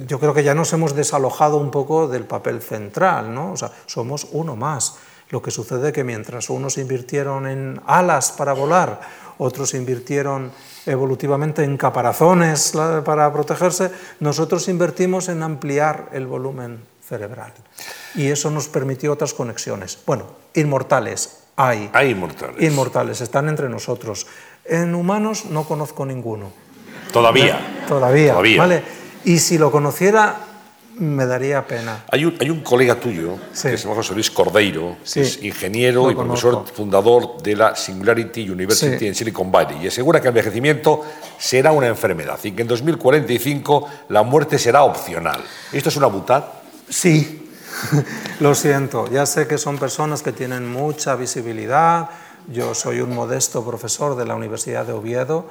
yo creo que ya nos hemos desalojado un poco del papel central, ¿no? O sea, somos uno más. Lo que sucede es que mientras unos invirtieron en alas para volar, otros invirtieron evolutivamente en caparazones para protegerse, nosotros invertimos en ampliar el volumen cerebral. Y eso nos permitió otras conexiones. Bueno, inmortales, hay. Hay inmortales. Inmortales, están entre nosotros. En humanos no conozco ninguno. Todavía. Todavía. Todavía. ¿vale? Y si lo conociera, me daría pena. Hay un, hay un colega tuyo, sí. que se llama José Luis Cordeiro, sí. que es ingeniero lo y profesor conozco. fundador de la Singularity University Sí. en Silicon Valley, y asegura que el envejecimiento será una enfermedad y que en 2045 la muerte será opcional. ¿Esto es una butad? Sí, lo siento. Ya sé que son personas que tienen mucha visibilidad. Yo soy un modesto profesor de la Universidad de Oviedo,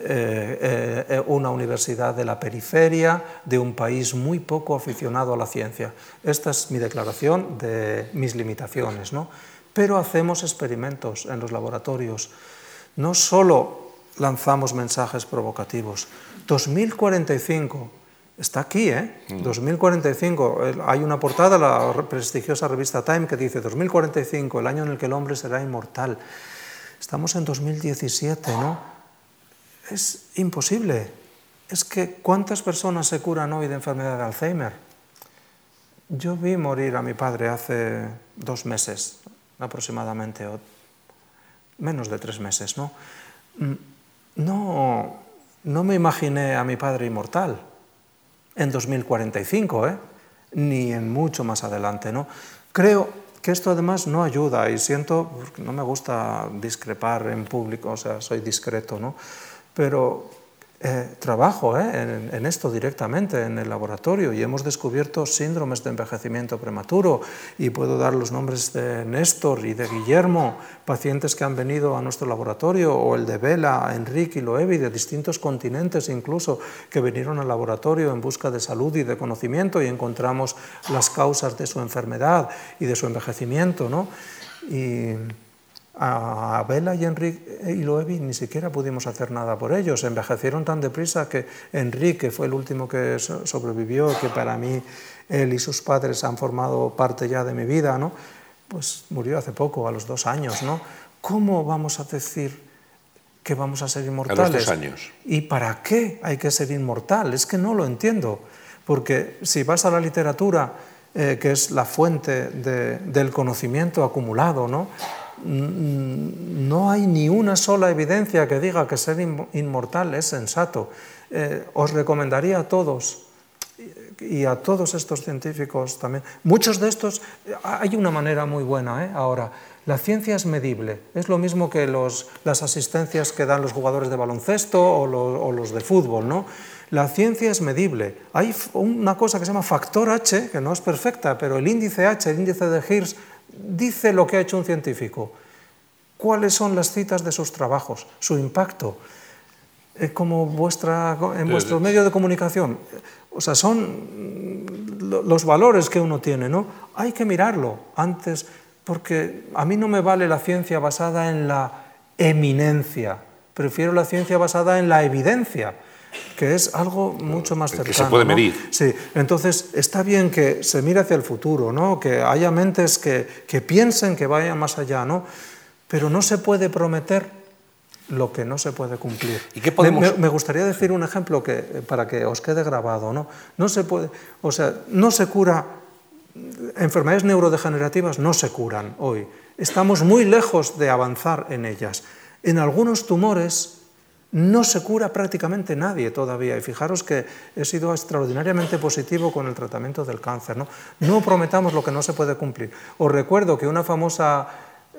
eh, eh, una universidad de la periferia, de un país muy poco aficionado a la ciencia. Esta es mi declaración de mis limitaciones, ¿no? Pero hacemos experimentos en los laboratorios. No solo lanzamos mensajes provocativos. 2045 Está aquí, ¿eh? 2045. El- Hay una portada la re- prestigiosa revista Time que dice 2045, el año en el que el hombre será inmortal. Estamos en 2017, ¿no? Es imposible. Es que ¿cuántas personas se curan hoy de enfermedad de Alzheimer? Yo vi morir a mi padre hace dos meses aproximadamente, o menos de tres meses, ¿no? Mm, No, no me imaginé a mi padre inmortal en 2045, ¿eh? ni en mucho más adelante. ¿no? Creo que esto además no ayuda y siento, no me gusta discrepar en público, o sea, soy discreto, ¿no? Pero eh, trabajo ¿eh? en, en esto directamente en el laboratorio y hemos descubierto síndromes de envejecimiento prematuro y puedo dar los nombres de Néstor y de Guillermo, pacientes que han venido a nuestro laboratorio, o el de Vela, Enrique y Loevi, de distintos continentes incluso, que vinieron al laboratorio en busca de salud y de conocimiento y encontramos las causas de su enfermedad y de su envejecimiento. ¿no? Y a Vela y Enrique y Loevi ni siquiera pudimos hacer nada por ellos. Envejecieron tan deprisa que Enrique fue el último que so- sobrevivió, que para mí él y sus padres han formado parte ya de mi vida, ¿no? Pues murió hace poco, a los dos años, ¿no? ¿Cómo vamos a decir que vamos a ser inmortales? dos años. ¿Y para qué hay que ser inmortal? Es que no lo entiendo. Porque si vas a la literatura, eh, que es la fuente de- del conocimiento acumulado, ¿no? Mm, no hay ni una sola evidencia que diga que ser in- inmortal es sensato. Eh, os recomendaría a todos y a todos estos científicos también. Muchos de estos, hay una manera muy buena ¿eh? ahora. La ciencia es medible, es lo mismo que las asistencias que dan los jugadores de baloncesto o, o los de fútbol. ¿no? La ciencia es medible. Hay una cosa que se llama factor H, que no es perfecta, pero el índice H, el índice de Hirsch, dice lo que ha hecho un científico. ¿Cuáles son las citas de sus trabajos? Su impacto eh, como vuestra, en vuestro medio de comunicación. O sea, son mm, lo- los valores que uno tiene, ¿no? Hay que mirarlo antes, porque a mí no me vale la ciencia basada en la eminencia, prefiero la ciencia basada en la evidencia, que es algo mucho más Que se cercano. puede ¿no? medir. Sí, entonces está bien que se mire hacia el futuro, ¿no? que haya mentes que, que piensen que vayan más allá, ¿no? pero no se puede prometer lo que no se puede cumplir. ¿Y qué podemos- me- me gustaría decir un ejemplo que, para que os quede grabado. ¿no? No, se puede, o sea, no se cura, enfermedades neurodegenerativas no se curan hoy. Estamos muy lejos de avanzar en ellas. En algunos tumores No se cura prácticamente nadie todavía. Y fijaros que he sido extraordinariamente positivo con el tratamiento del cáncer. No, no prometamos lo que no se puede cumplir. Os recuerdo que una famosa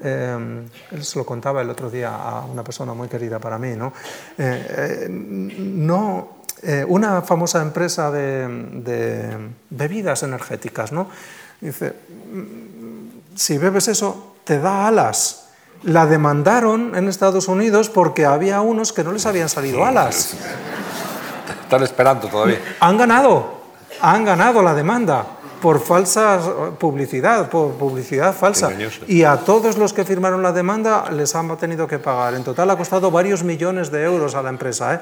eh, él se lo contaba el otro día a una persona muy querida para mí, ¿no? Eh, eh, no una famosa empresa de, de, bebidas energéticas, ¿no? Dice, mm, si bebes eso, te da alas la demandaron en Estados Unidos porque había unos que no les habían salido alas. Están esperando todavía. Han ganado, han ganado la demanda por falsa publicidad, por publicidad falsa. Y a todos los que firmaron la demanda les han tenido que pagar. En total ha costado varios millones de euros a la empresa. ¿eh?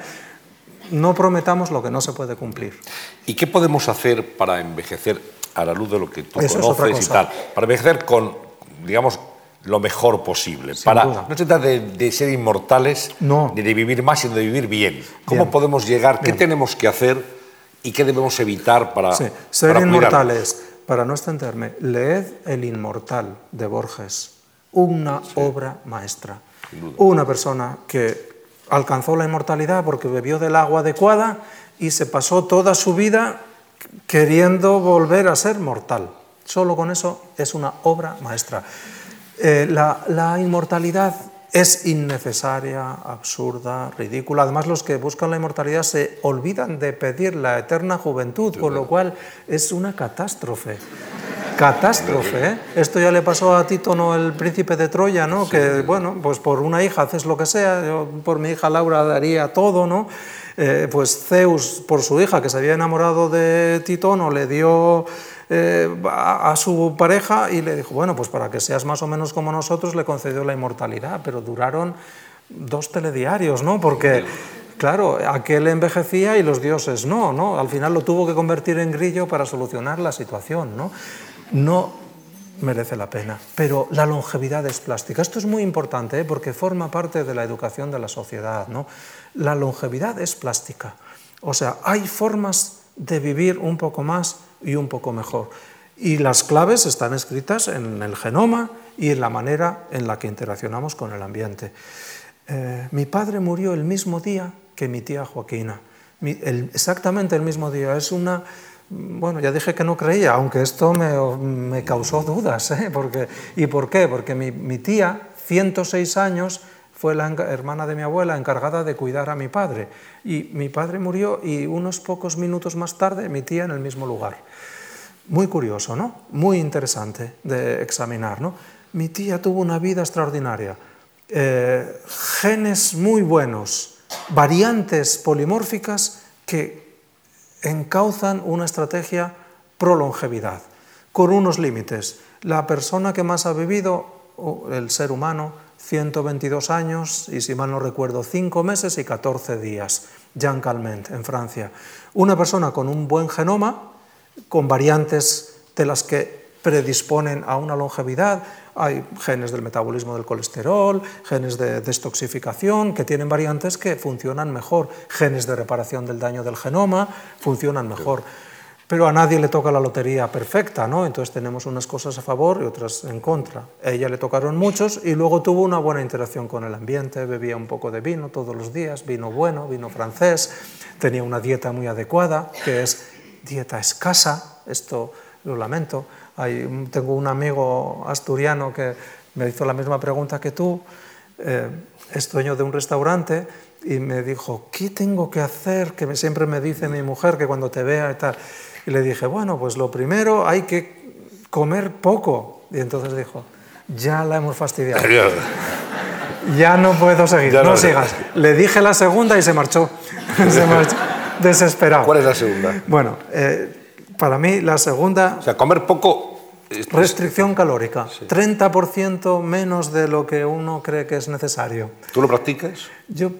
No prometamos lo que no se puede cumplir. ¿Y qué podemos hacer para envejecer a la luz de lo que tú conoces y tal? Para envejecer con, digamos, lo mejor posible. para, no se trata de, ser inmortales, ni de vivir más, sino de vivir bien. ¿Cómo podemos llegar? ¿Qué tenemos que hacer y qué debemos evitar para Ser inmortales. Para no extenderme, leed El Inmortal de Borges, una obra maestra. Una persona que alcanzó la inmortalidad porque bebió del agua adecuada y se pasó toda su vida queriendo volver a ser mortal. Solo con eso es una obra maestra. Eh, la, inmortalidad es innecesaria, absurda, ridícula. Además, los que buscan la inmortalidad se olvidan de pedir la eterna juventud, con lo cual es una catástrofe. Catástrofe, ¿eh? Esto ya le pasó a Títono, el príncipe de Troya, ¿no? Que, bueno, pues por una hija haces lo que sea, yo por mi hija Laura daría todo, ¿no? Eh, pues Zeus, por su hija, que se había enamorado de Títono, le dio eh, a, su pareja y le dijo, bueno, pues para que seas más o menos como nosotros, le concedió la inmortalidad, pero duraron dos telediarios, ¿no? Porque, claro, aquel envejecía y los dioses no, ¿no? Al final lo tuvo que convertir en grillo para solucionar la situación, ¿no? No merece la pena, pero la longevidad es plástica. Esto es muy importante ¿eh? porque forma parte de la educación de la sociedad, ¿no? La longevidad es plástica. O sea, hay formas de vivir un poco más y un poco mejor. Y las claves están escritas en el genoma y en la manera en la que interaccionamos con el ambiente. Eh, mi padre murió el mismo día que mi tía Joaquina, exactamente el mismo día. Es una, bueno, ya dije que no creía, aunque esto me, causó dudas. ¿eh? Porque, ¿Y por qué? Porque mi, mi tía, 106 años, fue la hermana de mi abuela encargada de cuidar a mi padre. Y mi padre murió y unos pocos minutos más tarde mi tía en el mismo lugar. Muy curioso, ¿no? Muy interesante de examinar, ¿no? Mi tía tuvo una vida extraordinaria. Eh, genes muy buenos, variantes polimórficas que encauzan una estrategia pro longevidad, con unos límites. La persona que más ha vivido, el ser humano, 122 años y, si mal no recuerdo, 5 meses y 14 días, Jean Calment, en Francia. Una persona con un buen genoma, con variantes de las que predisponen a una longevidad. Hay genes del metabolismo del colesterol, genes de destoxificación, que tienen variantes que funcionan mejor, genes de reparación del daño del genoma funcionan mejor pero a nadie le toca la lotería perfecta, ¿no? Entonces tenemos unas cosas a favor y otras en contra. A ella le tocaron muchos y luego tuvo una buena interacción con el ambiente, bebía un poco de vino todos los días, vino bueno, vino francés, tenía una dieta muy adecuada, que es dieta escasa, esto lo lamento. tengo un amigo asturiano que me hizo la misma pregunta que tú, eh, es dueño de un restaurante y me dijo, ¿qué tengo que hacer? Que siempre me dice mi mujer que cuando te vea y tal. Y le dije, bueno, pues lo primero hay que comer poco. Y entonces dijo, ya la hemos fastidiado. ya no puedo seguir, no, sigas. Le dije la segunda y se marchó. se marchó desesperado. ¿Cuál es la segunda? Bueno, eh, para mí la segunda... O sea, comer poco... Restricción calórica, 30% menos de lo que uno cree que es necesario. ¿Tú lo practicas? Yo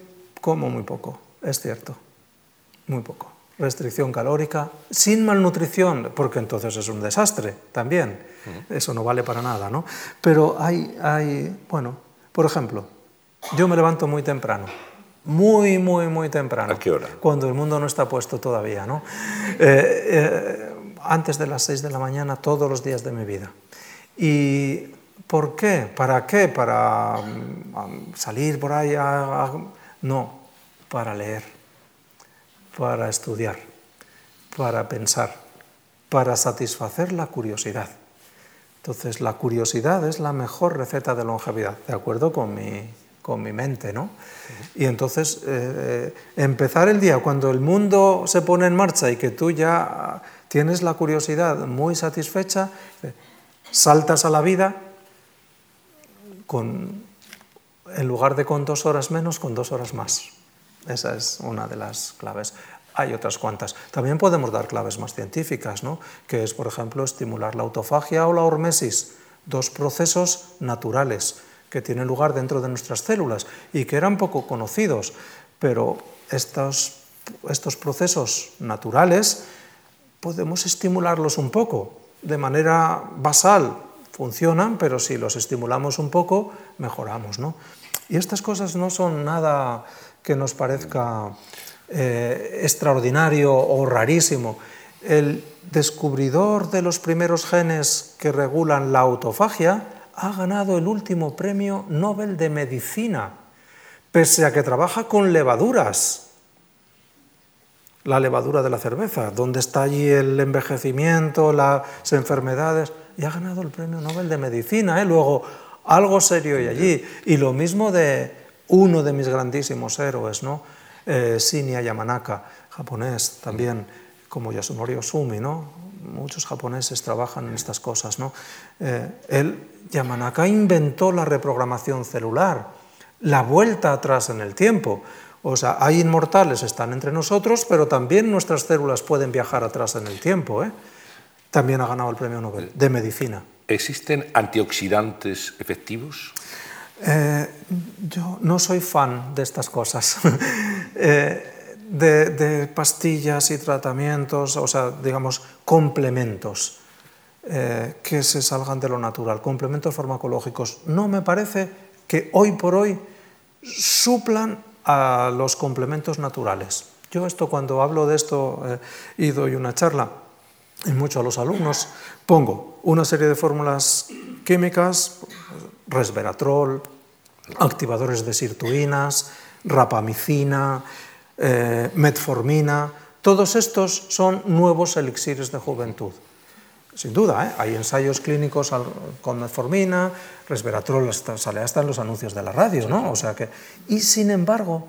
como muy poco, es cierto, muy poco restricción calórica, sin malnutrición, porque entonces es un desastre también, eso no vale para nada, ¿no? Pero hay, hay, bueno, por ejemplo, yo me levanto muy temprano, muy, muy, muy temprano. ¿A qué hora? Cuando el mundo no está puesto todavía, ¿no? Eh, eh, antes de las 6 de la mañana todos los días de mi vida. ¿Y por qué? ¿Para qué? ¿Para mm, salir por ahí a, No, para leer, para estudiar, para pensar, para satisfacer la curiosidad. Entonces, la curiosidad es la mejor receta de longevidad, de acuerdo con mi, con mi mente, ¿no? Y entonces, eh, empezar el día cuando el mundo se pone en marcha y que tú ya tienes la curiosidad muy satisfecha, saltas a la vida con, en lugar de con dos horas menos, con dos horas más. Esa es una de las claves. Hay otras cuantas. También podemos dar claves más científicas, ¿no? que es, por ejemplo, estimular la autofagia o la hormesis, dos procesos naturales que tienen lugar dentro de nuestras células y que eran poco conocidos, pero estos, procesos naturales podemos estimularlos un poco de manera basal. Funcionan, pero si los estimulamos un poco, mejoramos. ¿no? Y estas cosas no son nada que nos parezca eh, extraordinario o rarísimo. El descubridor de los primeros genes que regulan la autofagia ha ganado el último premio Nobel de Medicina, pese a que trabaja con levaduras la levadura de la cerveza, dónde está allí el envejecimiento, las enfermedades, y ha ganado el premio Nobel de Medicina. ¿eh? Luego, algo serio hay allí. Y lo mismo de uno de mis grandísimos héroes, ¿no? Eh, Shinya Yamanaka, japonés también, como Yasunori Osumi, ¿no? Muchos japoneses trabajan en estas cosas. ¿no? Eh, él, Yamanaka inventó la reprogramación celular, la vuelta atrás en el tiempo. O sea, hay inmortales, están entre nosotros, pero también nuestras células pueden viajar atrás en el tiempo. ¿eh? También ha ganado el premio Nobel de Medicina. ¿Existen antioxidantes efectivos? Eh, yo no soy fan de estas cosas, eh, de, pastillas y tratamientos, o sea, digamos, complementos que se salgan de lo natural, complementos farmacológicos. No me parece que hoy por hoy suplan a los complementos naturales. Yo esto cuando hablo de esto eh, y doy una charla, y mucho a los alumnos, pongo una serie de fórmulas químicas, resveratrol, activadores de sirtuinas, rapamicina, eh, metformina, todos estos son nuevos elixires de juventud. Sin duda, ¿eh? hay ensayos clínicos con metformina, resveratrol sale hasta en los anuncios de la radio, ¿no? O sea que, y sin embargo,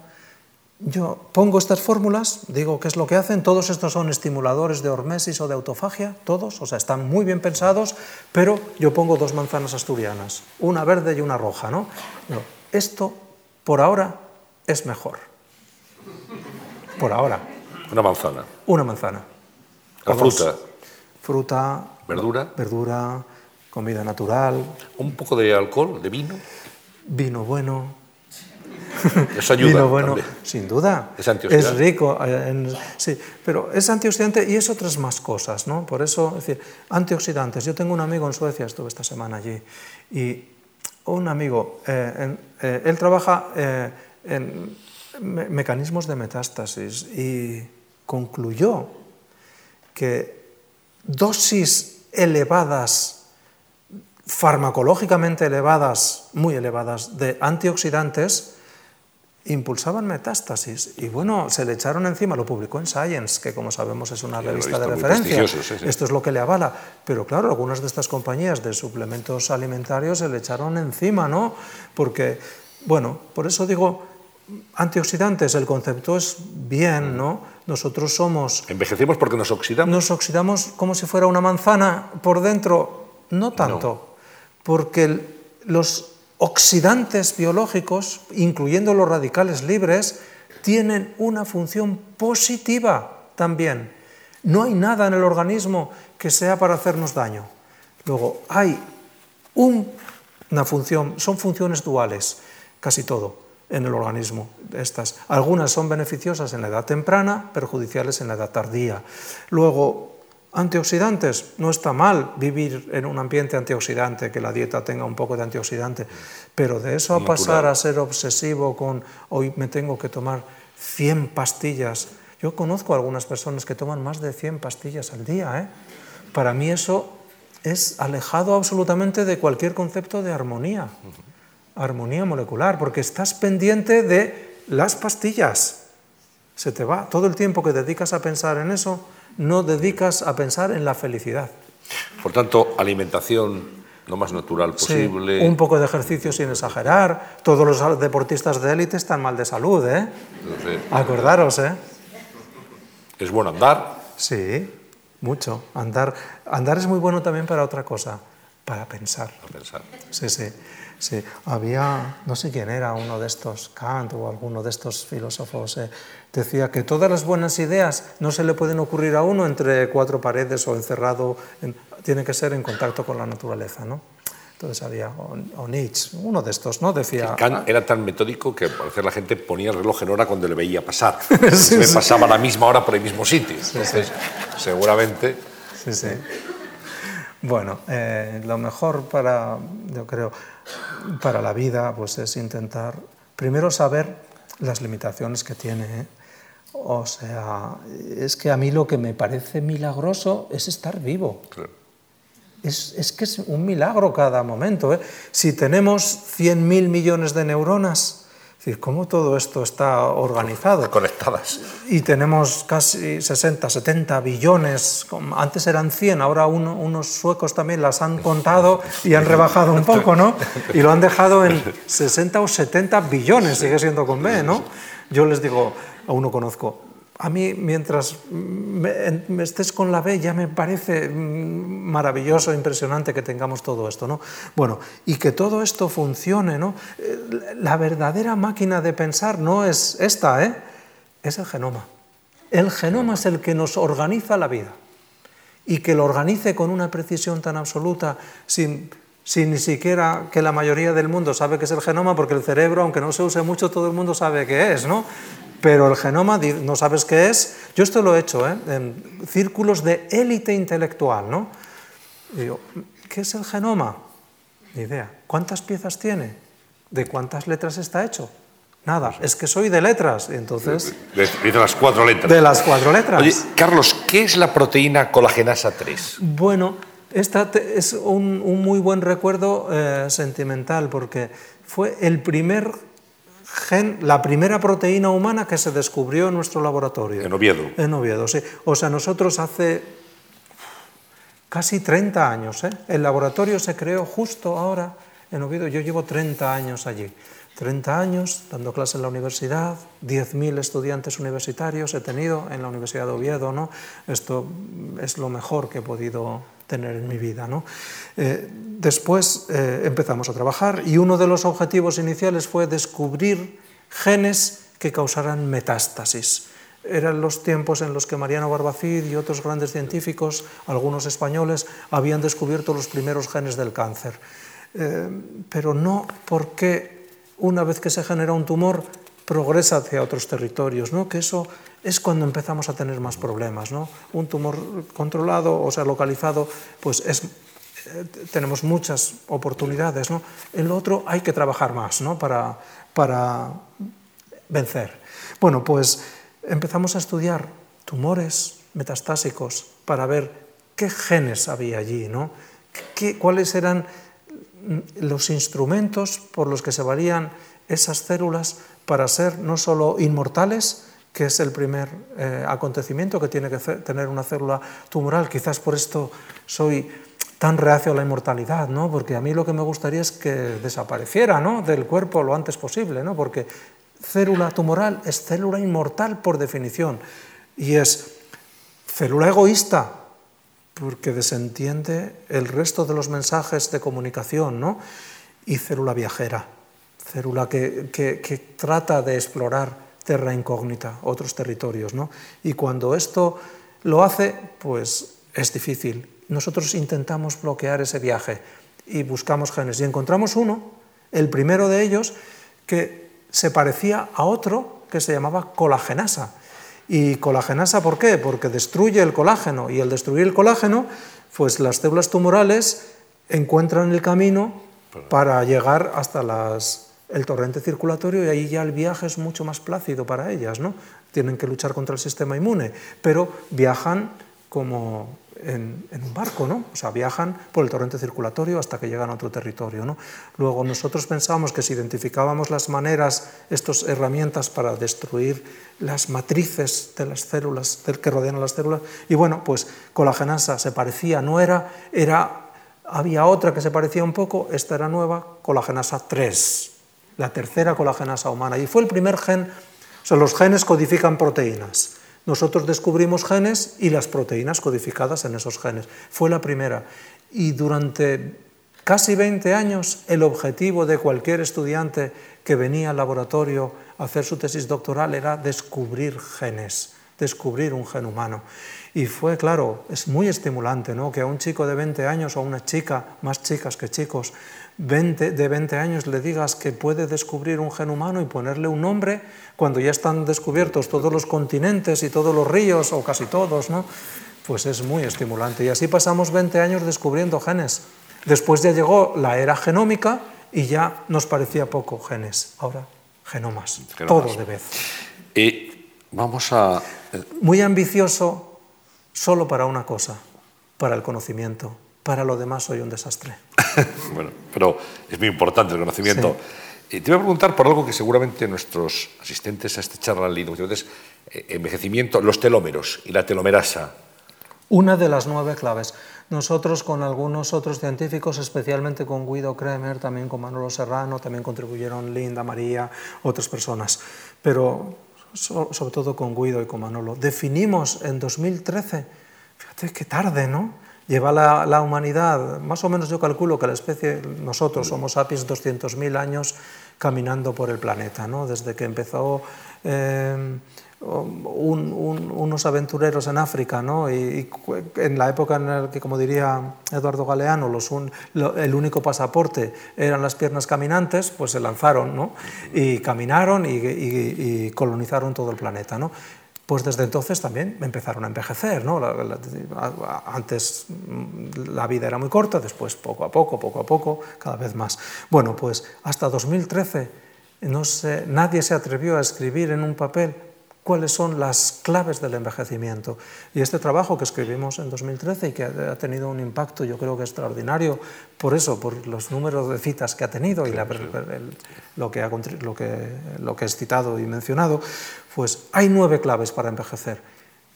yo pongo estas fórmulas, digo qué es lo que hacen, todos estos son estimuladores de hormesis o de autofagia, todos, o sea, están muy bien pensados, pero yo pongo dos manzanas asturianas, una verde y una roja, ¿no? esto, por ahora, es mejor. Por ahora. Una manzana. Una manzana. La fruta. Fruta, ¿Verdura? Verdura, comida natural. ¿Un poco de alcohol, de vino? Vino bueno. Eso ayuda. Vino bueno, sin duda. Es antioxidante. Es rico, eh, sí, pero es antioxidante y es otras más cosas, ¿no? Por eso, es decir, antioxidantes. Yo tengo un amigo en Suecia, estuve esta semana allí, y un amigo, eh, eh, él trabaja en mecanismos de metástasis y concluyó que dosis elevadas, farmacológicamente elevadas, muy elevadas, de antioxidantes, impulsaban metástasis. Y bueno, se le echaron encima, lo publicó en Science, que como sabemos es una revista de referencia. Esto es lo que le avala. Pero claro, algunas de estas compañías de suplementos alimentarios se le echaron encima, ¿no? Porque, bueno, por eso digo, antioxidantes, el concepto es bien, ¿no? Nosotros somos... ¿Envejecemos porque nos oxidamos? Nos oxidamos como si fuera una manzana por dentro. No tanto, porque los oxidantes biológicos, incluyendo los radicales libres, tienen una función positiva también. No hay nada en el organismo que sea para hacernos daño. Luego, hay una función, son funciones duales, casi todo en el organismo. Estas. Algunas son beneficiosas en la edad temprana, perjudiciales en la edad tardía. Luego, antioxidantes. No está mal vivir en un ambiente antioxidante, que la dieta tenga un poco de antioxidante, pero de eso a pasar a ser obsesivo con hoy me tengo que tomar 100 pastillas. Yo conozco a algunas personas que toman más de 100 pastillas al día. ¿eh? Para mí eso es alejado absolutamente de cualquier concepto de armonía armonía molecular, porque estás pendiente de las pastillas Se te va. Todo el tiempo que dedicas a pensar en eso, no dedicas a pensar en la felicidad. Por tanto, alimentación lo más natural posible. Sí, un poco de ejercicio sin exagerar. Todos los deportistas de élite están mal de salud, ¿eh? Acordaros, ¿eh? ¿Es bueno andar? Sí, mucho. Andar, andar es muy bueno también para otra cosa, para pensar. Para pensar. Sí, sí. Sí, había, no sé quién era, uno de estos, Kant o alguno de estos filósofos, eh, decía que todas las buenas ideas no se le pueden ocurrir a uno entre cuatro paredes o encerrado, tiene que ser en contacto con la naturaleza, ¿no? Entonces había, o, Nietzsche, uno de estos, ¿no? Decía... Kant era tan metódico que al parecer la gente ponía el reloj en hora cuando le veía pasar. sí, pasaba a la misma hora por el mismo sitio. Entonces, seguramente... Sí, sí. Bueno, eh, lo mejor para, yo creo, para la vida pues es intentar primero saber las limitaciones que tiene. ¿eh? O sea, es que a mí lo que me parece milagroso es estar vivo. Es, es, que es un milagro cada momento. ¿eh? Si tenemos 100.000 millones de neuronas, es decir, cómo todo esto está organizado. Conectadas. Y tenemos casi 60, 70 billones, antes eran 100, ahora unos suecos también las han contado y han rebajado un poco, ¿no? Y lo han dejado en 60 o 70 billones, sigue siendo con B, ¿no? Yo les digo, a uno conozco, a mí mientras me, estés con la B ya me parece mm, maravilloso, impresionante que tengamos todo esto, ¿no? Bueno, y que todo esto funcione, ¿no? Eh, la verdadera máquina de pensar no es esta, ¿eh? Es el genoma. El genoma es el que nos organiza la vida y que lo organice con una precisión tan absoluta, sin, sin ni siquiera que la mayoría del mundo sabe que es el genoma, porque el cerebro, aunque no se use mucho, todo el mundo sabe qué es, ¿no? pero el genoma no sabes qué es. Yo esto lo he hecho ¿eh? en círculos de élite intelectual. ¿no? digo, ¿qué es el genoma? Ni idea. ¿Cuántas piezas tiene? ¿De cuántas letras está hecho? Nada, es que soy de letras, entonces... De, las cuatro letras. De las cuatro letras. Oye, Carlos, ¿qué es la proteína colagenasa 3? Bueno, esta es un, muy buen recuerdo eh, sentimental porque fue el primer la primera proteína humana que se descubrió en nuestro laboratorio. En Oviedo. En Oviedo, sí. O sea, nosotros hace casi 30 años, ¿eh? el laboratorio se creó justo ahora en Oviedo, yo llevo 30 años allí. 30 años dando clases en la universidad, 10.000 estudiantes universitarios he tenido en la Universidad de Oviedo, ¿no? Esto es lo mejor que he podido tener en mi vida. ¿no? Eh, después eh, empezamos a trabajar y uno de los objetivos iniciales fue descubrir genes que causaran metástasis. Eran los tiempos en los que Mariano Barbacid y otros grandes científicos, algunos españoles, habían descubierto los primeros genes del cáncer. Eh, pero no porque una vez que se genera un tumor progresa hacia otros territorios, ¿no? que eso es cuando empezamos a tener más problemas. ¿no? Un tumor controlado, o sea, localizado, pues es, eh, tenemos muchas oportunidades. ¿no? En lo otro hay que trabajar más ¿no? para, para vencer. Bueno, pues empezamos a estudiar tumores metastásicos para ver qué genes había allí, ¿no? ¿Qué, cuáles eran los instrumentos por los que se valían esas células para ser no solo inmortales, que es el primer eh, acontecimiento que tiene que tener una célula tumoral. Quizás por esto soy tan reacio a la inmortalidad, ¿no? porque a mí lo que me gustaría es que desapareciera ¿no? del cuerpo lo antes posible, ¿no? porque célula tumoral es célula inmortal por definición y es célula egoísta porque desentiende el resto de los mensajes de comunicación ¿no? y célula viajera célula que, trata de explorar terra incógnita, otros territorios. ¿no? Y cuando esto lo hace, pues es difícil. Nosotros intentamos bloquear ese viaje y buscamos genes y encontramos uno, el primero de ellos, que se parecía a otro que se llamaba colagenasa. ¿Y colagenasa por qué? Porque destruye el colágeno y al destruir el colágeno, pues las células tumorales encuentran el camino para llegar hasta las el torrente circulatorio y ahí ya el viaje es mucho más plácido para ellas, ¿no? Tienen que luchar contra el sistema inmune, pero viajan como en, un barco, ¿no? O sea, viajan por el torrente circulatorio hasta que llegan a otro territorio, ¿no? Luego nosotros pensábamos que si identificábamos las maneras, estas herramientas para destruir las matrices de las células que rodean a las células, y bueno, pues colagenasa se parecía, no era, era había otra que se parecía un poco, esta era nueva, colagenasa 3, la tercera colagenasa humana, y fue el primer gen, o sea, los genes codifican proteínas. Nosotros descubrimos genes y las proteínas codificadas en esos genes. Fue la primera. Y durante casi 20 años el objetivo de cualquier estudiante que venía al laboratorio a hacer su tesis doctoral era descubrir genes, descubrir un gen humano. Y fue, claro, es muy estimulante ¿no? que a un chico de 20 años o a una chica, más chicas que chicos, de 20 años le digas que puede descubrir un gen humano y ponerle un nombre cuando ya están descubiertos todos los continentes y todos los ríos, o casi todos, ¿no? pues es muy estimulante. Y así pasamos 20 años descubriendo genes. Después ya llegó la era genómica y ya nos parecía poco genes. Ahora, genomas, todo de vez. Y vamos a... Muy ambicioso solo para una cosa, para el conocimiento. Para lo demás soy un desastre. bueno, pero es muy importante el conocimiento. te voy a preguntar por algo que seguramente nuestros asistentes a esta charla han leído. Entonces, eh, envejecimiento, los telómeros y la telomerasa. Una de las nueve claves. Nosotros con algunos otros científicos, especialmente con Guido Kremer, también con Manolo Serrano, también contribuyeron Linda, María, otras personas. Pero sobre todo con Guido y con Manolo, definimos en 2013, fíjate qué tarde, ¿no? Lleva la, humanidad, más o menos yo calculo que la especie, nosotros somos sapiens 200.000 años caminando por el planeta, ¿no? Desde que empezó eh, unos aventureros en África, ¿no? Y, en la época en la que, como diría Eduardo Galeano, los el único pasaporte eran las piernas caminantes, pues se lanzaron ¿no? y caminaron y, colonizaron todo el planeta. ¿no? Pues desde entonces también empezaron a envejecer. ¿no? antes mm, la vida era muy corta, después poco a poco, poco a poco, cada vez más. Bueno, pues hasta 2013 no nadie se atrevió a escribir en un papel cuáles son las claves del envejecimiento. Y este trabajo que escribimos en 2013 y que ha tenido un impacto yo creo que extraordinario, por eso, por los números de citas que ha tenido y lo, que ha, lo, que, lo que he citado y mencionado, pues hay nueve claves para envejecer.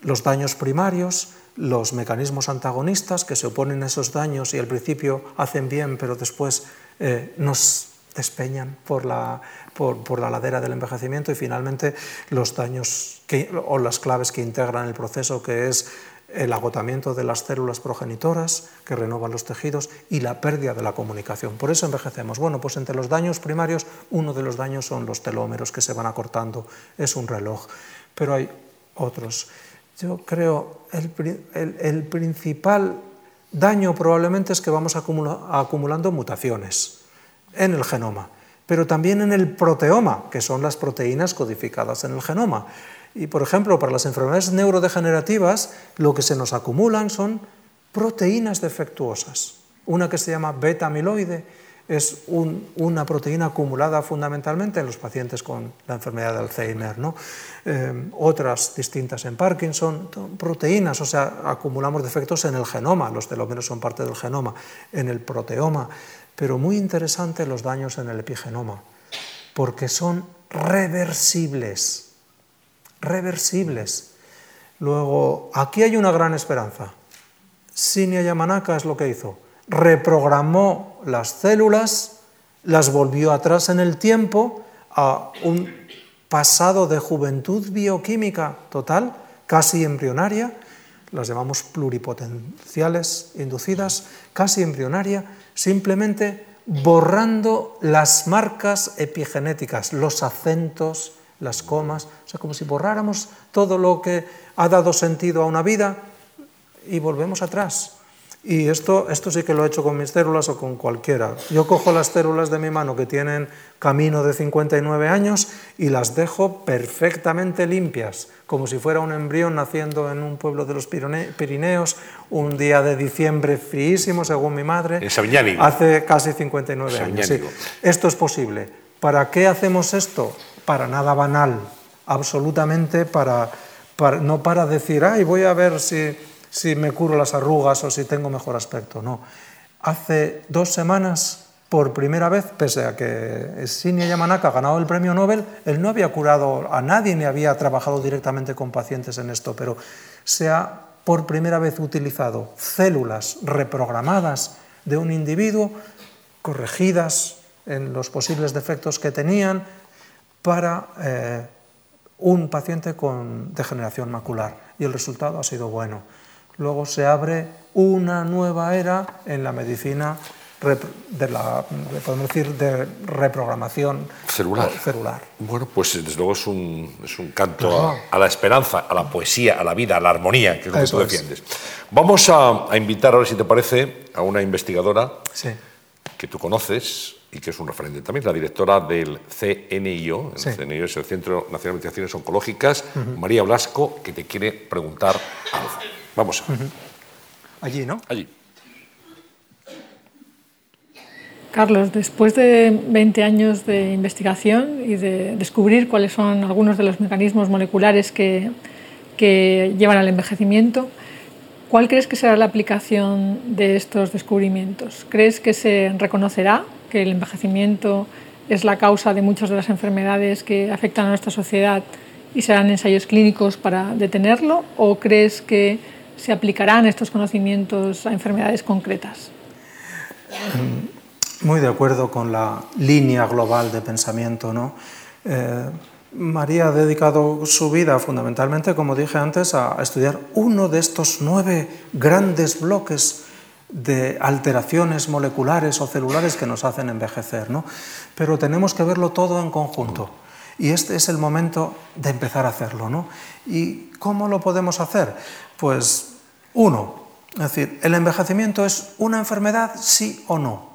Los daños primarios, los mecanismos antagonistas que se oponen a esos daños y al principio hacen bien, pero después eh, nos despeñan por la, por, la ladera del envejecimiento y finalmente los daños o las claves que integran el proceso, que es el agotamiento de las células progenitoras que renovan los tejidos y la pérdida de la comunicación. Por eso envejecemos. Bueno, pues entre los daños primarios, uno de los daños son los telómeros que se van acortando. Es un reloj. Pero hay otros. Yo creo el, el, principal daño probablemente es que vamos acumulando mutaciones en el genoma pero también en el proteoma, que son las proteínas codificadas en el genoma. Y, por ejemplo, para las enfermedades neurodegenerativas, lo que se nos acumulan son proteínas defectuosas. Una que se llama beta-amiloide es una proteína acumulada fundamentalmente en los pacientes con la enfermedad de Alzheimer. ¿no? Eh, otras distintas en Parkinson, proteínas, o sea, acumulamos defectos en el genoma, los telómeros son parte del genoma, en el proteoma pero muy interesante los daños en el epigenoma, porque son reversibles, reversibles. Luego, aquí hay una gran esperanza. Shinya Yamanaka es lo que hizo. Reprogramó las células, las volvió atrás en el tiempo a un pasado de juventud bioquímica total, casi embrionaria, las llamamos pluripotenciales inducidas, casi embrionaria, simplemente borrando las marcas epigenéticas, los acentos, las comas, o sea, como si borráramos todo lo que ha dado sentido a una vida y volvemos atrás. Y esto, esto sí que lo he hecho con mis células o con cualquiera. Yo cojo las células de mi mano que tienen camino de 59 años y las dejo perfectamente limpias, como si fuera un embrión naciendo en un pueblo de los Pirineos, un día de diciembre fríísimo, según mi madre, hace casi 59 años. Esto es posible. ¿Para qué hacemos esto? Para nada banal, absolutamente para, para no para decir, ay, voy a ver si si me curo las arrugas o si tengo mejor aspecto, no. Hace dos semanas, por primera vez, pese a que Shinya Yamanaka ha ganado el premio Nobel, él no había curado a nadie ni había trabajado directamente con pacientes en esto, pero se ha por primera vez utilizado células reprogramadas de un individuo, corregidas en los posibles defectos que tenían, para eh, un paciente con degeneración macular. Y el resultado ha sido bueno. Luego se abre una nueva era en la medicina de la, podemos decir, de reprogramación celular. celular. Bueno, pues desde luego es un, es un canto a, la esperanza, a la poesía, a la vida, a la armonía, que es lo que tú defiendes. Vamos a, a, invitar ahora, si te parece, a una investigadora que tú conoces y que es un referente también, la directora del CNIO, el CNIO es el Centro Nacional de Investigaciones Oncológicas, María Blasco, que te quiere preguntar algo. Vamos. Allí, ¿no? Allí. Carlos, después de 20 años de investigación y de descubrir cuáles son algunos de los mecanismos moleculares que, que llevan al envejecimiento, ¿cuál crees que será la aplicación de estos descubrimientos? ¿Crees que se reconocerá que el envejecimiento es la causa de muchas de las enfermedades que afectan a nuestra sociedad y serán ensayos clínicos para detenerlo? ¿O crees que se aplicarán estos conocimientos a enfermedades concretas? Muy de acuerdo con la línea global de pensamiento. ¿no? Eh, María ha dedicado su vida fundamentalmente, como dije antes, a estudiar uno de estos nueve grandes bloques de alteraciones moleculares o celulares que nos hacen envejecer. ¿no? Pero tenemos que verlo todo en conjunto. Y este es el momento de empezar a hacerlo. ¿no? ¿Y cómo lo podemos hacer? Pues uno, es decir, ¿el envejecimiento es una enfermedad, sí o no?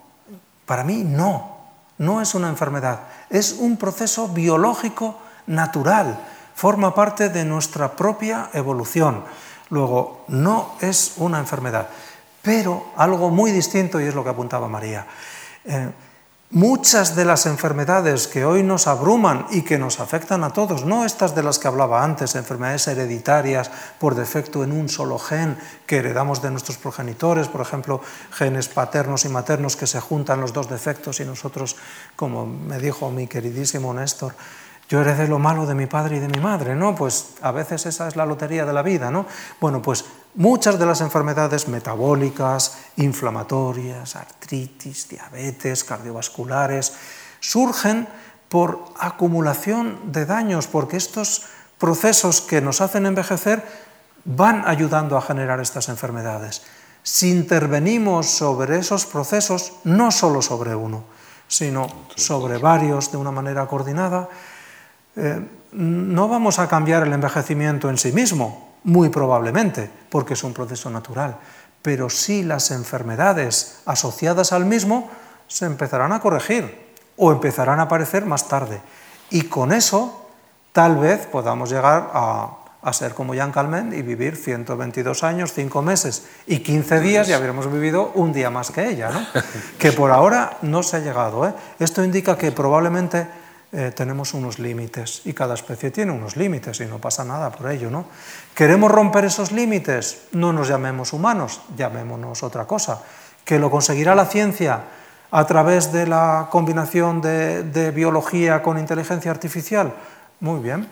Para mí no, no es una enfermedad, es un proceso biológico natural, forma parte de nuestra propia evolución. Luego, no es una enfermedad, pero algo muy distinto, y es lo que apuntaba María. Eh, Muchas de las enfermedades que hoy nos abruman y que nos afectan a todos, no estas de las que hablaba antes, enfermedades hereditarias por defecto en un solo gen que heredamos de nuestros progenitores, por ejemplo, genes paternos y maternos que se juntan los dos defectos y nosotros, como me dijo mi queridísimo Néstor, yo heredé lo malo de mi padre y de mi madre, ¿no? Pues a veces esa es la lotería de la vida, ¿no? Bueno, pues muchas de las enfermedades metabólicas, inflamatorias, artritis, diabetes, cardiovasculares, surgen por acumulación de daños, porque estos procesos que nos hacen envejecer van ayudando a generar estas enfermedades. Si intervenimos sobre esos procesos, no solo sobre uno, sino sobre varios de una manera coordinada, eh, no vamos a cambiar el envejecimiento en sí mismo, muy probablemente, porque es un proceso natural, pero sí las enfermedades asociadas al mismo se empezarán a corregir o empezarán a aparecer más tarde. Y con eso tal vez podamos llegar a, ser como Jan Calment y vivir 122 años, 5 meses y 15 días y habremos vivido un día más que ella, ¿no? que por ahora no se ha llegado. ¿eh? Esto indica que probablemente eh, tenemos unos límites y cada especie tiene unos límites y no pasa nada por ello. ¿no? ¿Queremos romper esos límites? No nos llamemos humanos, llamémonos otra cosa. ¿Que lo conseguirá la ciencia a través de la combinación de, biología con inteligencia artificial? Muy bien.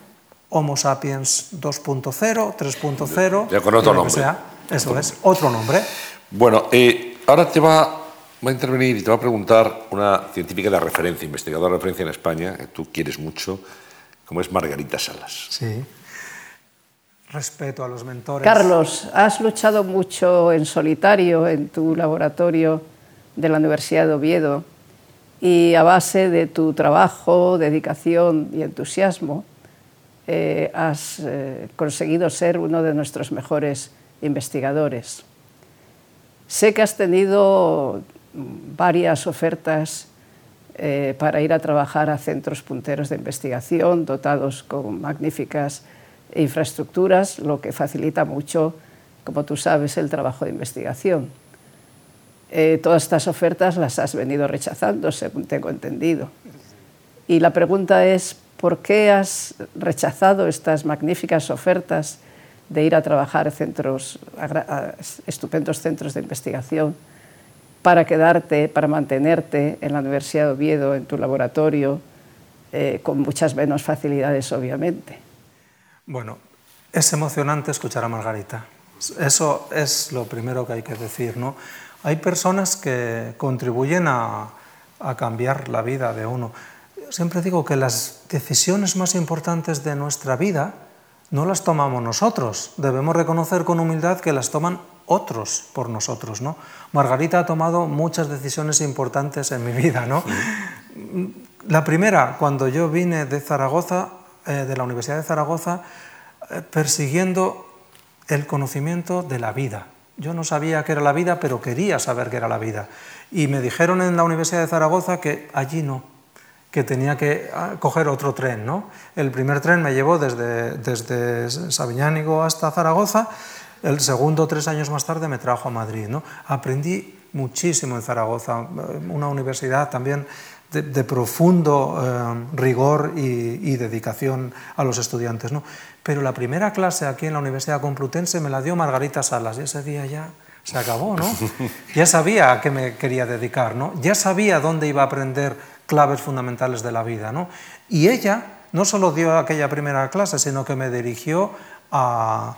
Homo sapiens 2.0, 3.0. Ya con otro nombre. Eso es, otro nombre. Bueno, eh, ahora te va va a intervenir y te va a preguntar una científica de referencia, investigadora de referencia en España, que tú quieres mucho, como es Margarita Salas. Sí. Respeto a los mentores. Carlos, has luchado mucho en solitario en tu laboratorio de la Universidad de Oviedo y a base de tu trabajo, dedicación y entusiasmo eh, has eh, conseguido ser uno de nuestros mejores investigadores. Sé que has tenido varias ofertas eh, para ir a trabajar a centros punteros de investigación dotados con magníficas infraestructuras, lo que facilita mucho, como tú sabes, el trabajo de investigación. Eh, todas estas ofertas las has venido rechazando, según tengo entendido. Y la pregunta es, ¿por qué has rechazado estas magníficas ofertas de ir a trabajar a centros, a estupendos centros de investigación, para quedarte, para mantenerte en la Universidad de Oviedo, en tu laboratorio, eh, con muchas menos facilidades, obviamente. Bueno, es emocionante escuchar a Margarita. Eso es lo primero que hay que decir, ¿no? Hay personas que contribuyen a, a cambiar la vida de uno. Siempre digo que las decisiones más importantes de nuestra vida no las tomamos nosotros. Debemos reconocer con humildad que las toman otros por nosotros. ¿no? Margarita ha tomado muchas decisiones importantes en mi vida. ¿no? La primera, cuando yo vine de Zaragoza, eh, de la Universidad de Zaragoza, eh, persiguiendo el conocimiento de la vida. Yo no sabía qué era la vida, pero quería saber qué era la vida. Y me dijeron en la Universidad de Zaragoza que allí no, que tenía que ah, coger otro tren. ¿no? El primer tren me llevó desde, desde Sabiñánigo hasta Zaragoza, el segundo, tres años más tarde, me trajo a Madrid. ¿no? Aprendí muchísimo en Zaragoza, una universidad también de, profundo eh, rigor y, dedicación a los estudiantes. ¿no? Pero la primera clase aquí en la Universidad Complutense me la dio Margarita Salas y ese día ya se acabó, ¿no? Ya sabía a qué me quería dedicar, ¿no? Ya sabía dónde iba a aprender claves fundamentales de la vida, ¿no? Y ella no solo dio aquella primera clase, sino que me dirigió a,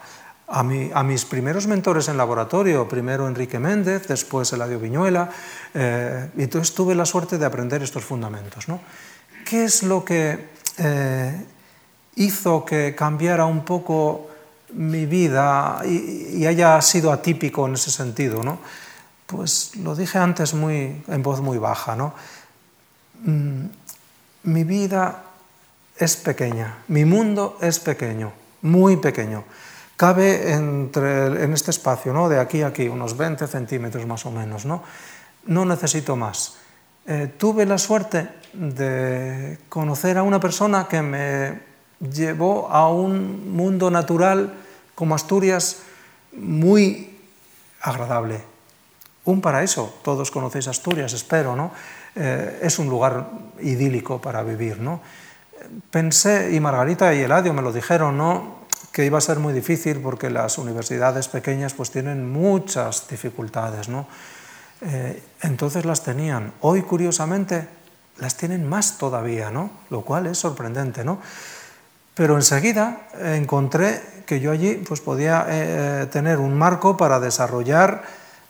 a, mis primeros mentores en laboratorio, primero Enrique Méndez, después Eladio Viñuela, eh, y entonces tuve la suerte de aprender estos fundamentos. ¿no? ¿Qué es lo que eh, hizo que cambiara un poco mi vida y, haya sido atípico en ese sentido? ¿no? Pues lo dije antes muy, en voz muy baja. ¿no? Mm, mi vida es pequeña, mi mundo es pequeño, muy pequeño cabe entre, en este espacio, ¿no? de aquí a aquí, unos 20 centímetros más o menos. No, no necesito más. Eh, tuve la suerte de conocer a una persona que me llevó a un mundo natural como Asturias muy agradable. Un paraíso, todos conocéis Asturias, espero, ¿no? Eh, es un lugar idílico para vivir, ¿no? Pensé, y Margarita y Eladio me lo dijeron, ¿no? Que iba a ser muy difícil porque las universidades pequeñas pues tienen muchas dificultades, ¿no? Eh, entonces las tenían. Hoy, curiosamente, las tienen más todavía, ¿no? Lo cual es sorprendente, ¿no? Pero enseguida encontré que yo allí pues, podía eh, tener un marco para desarrollar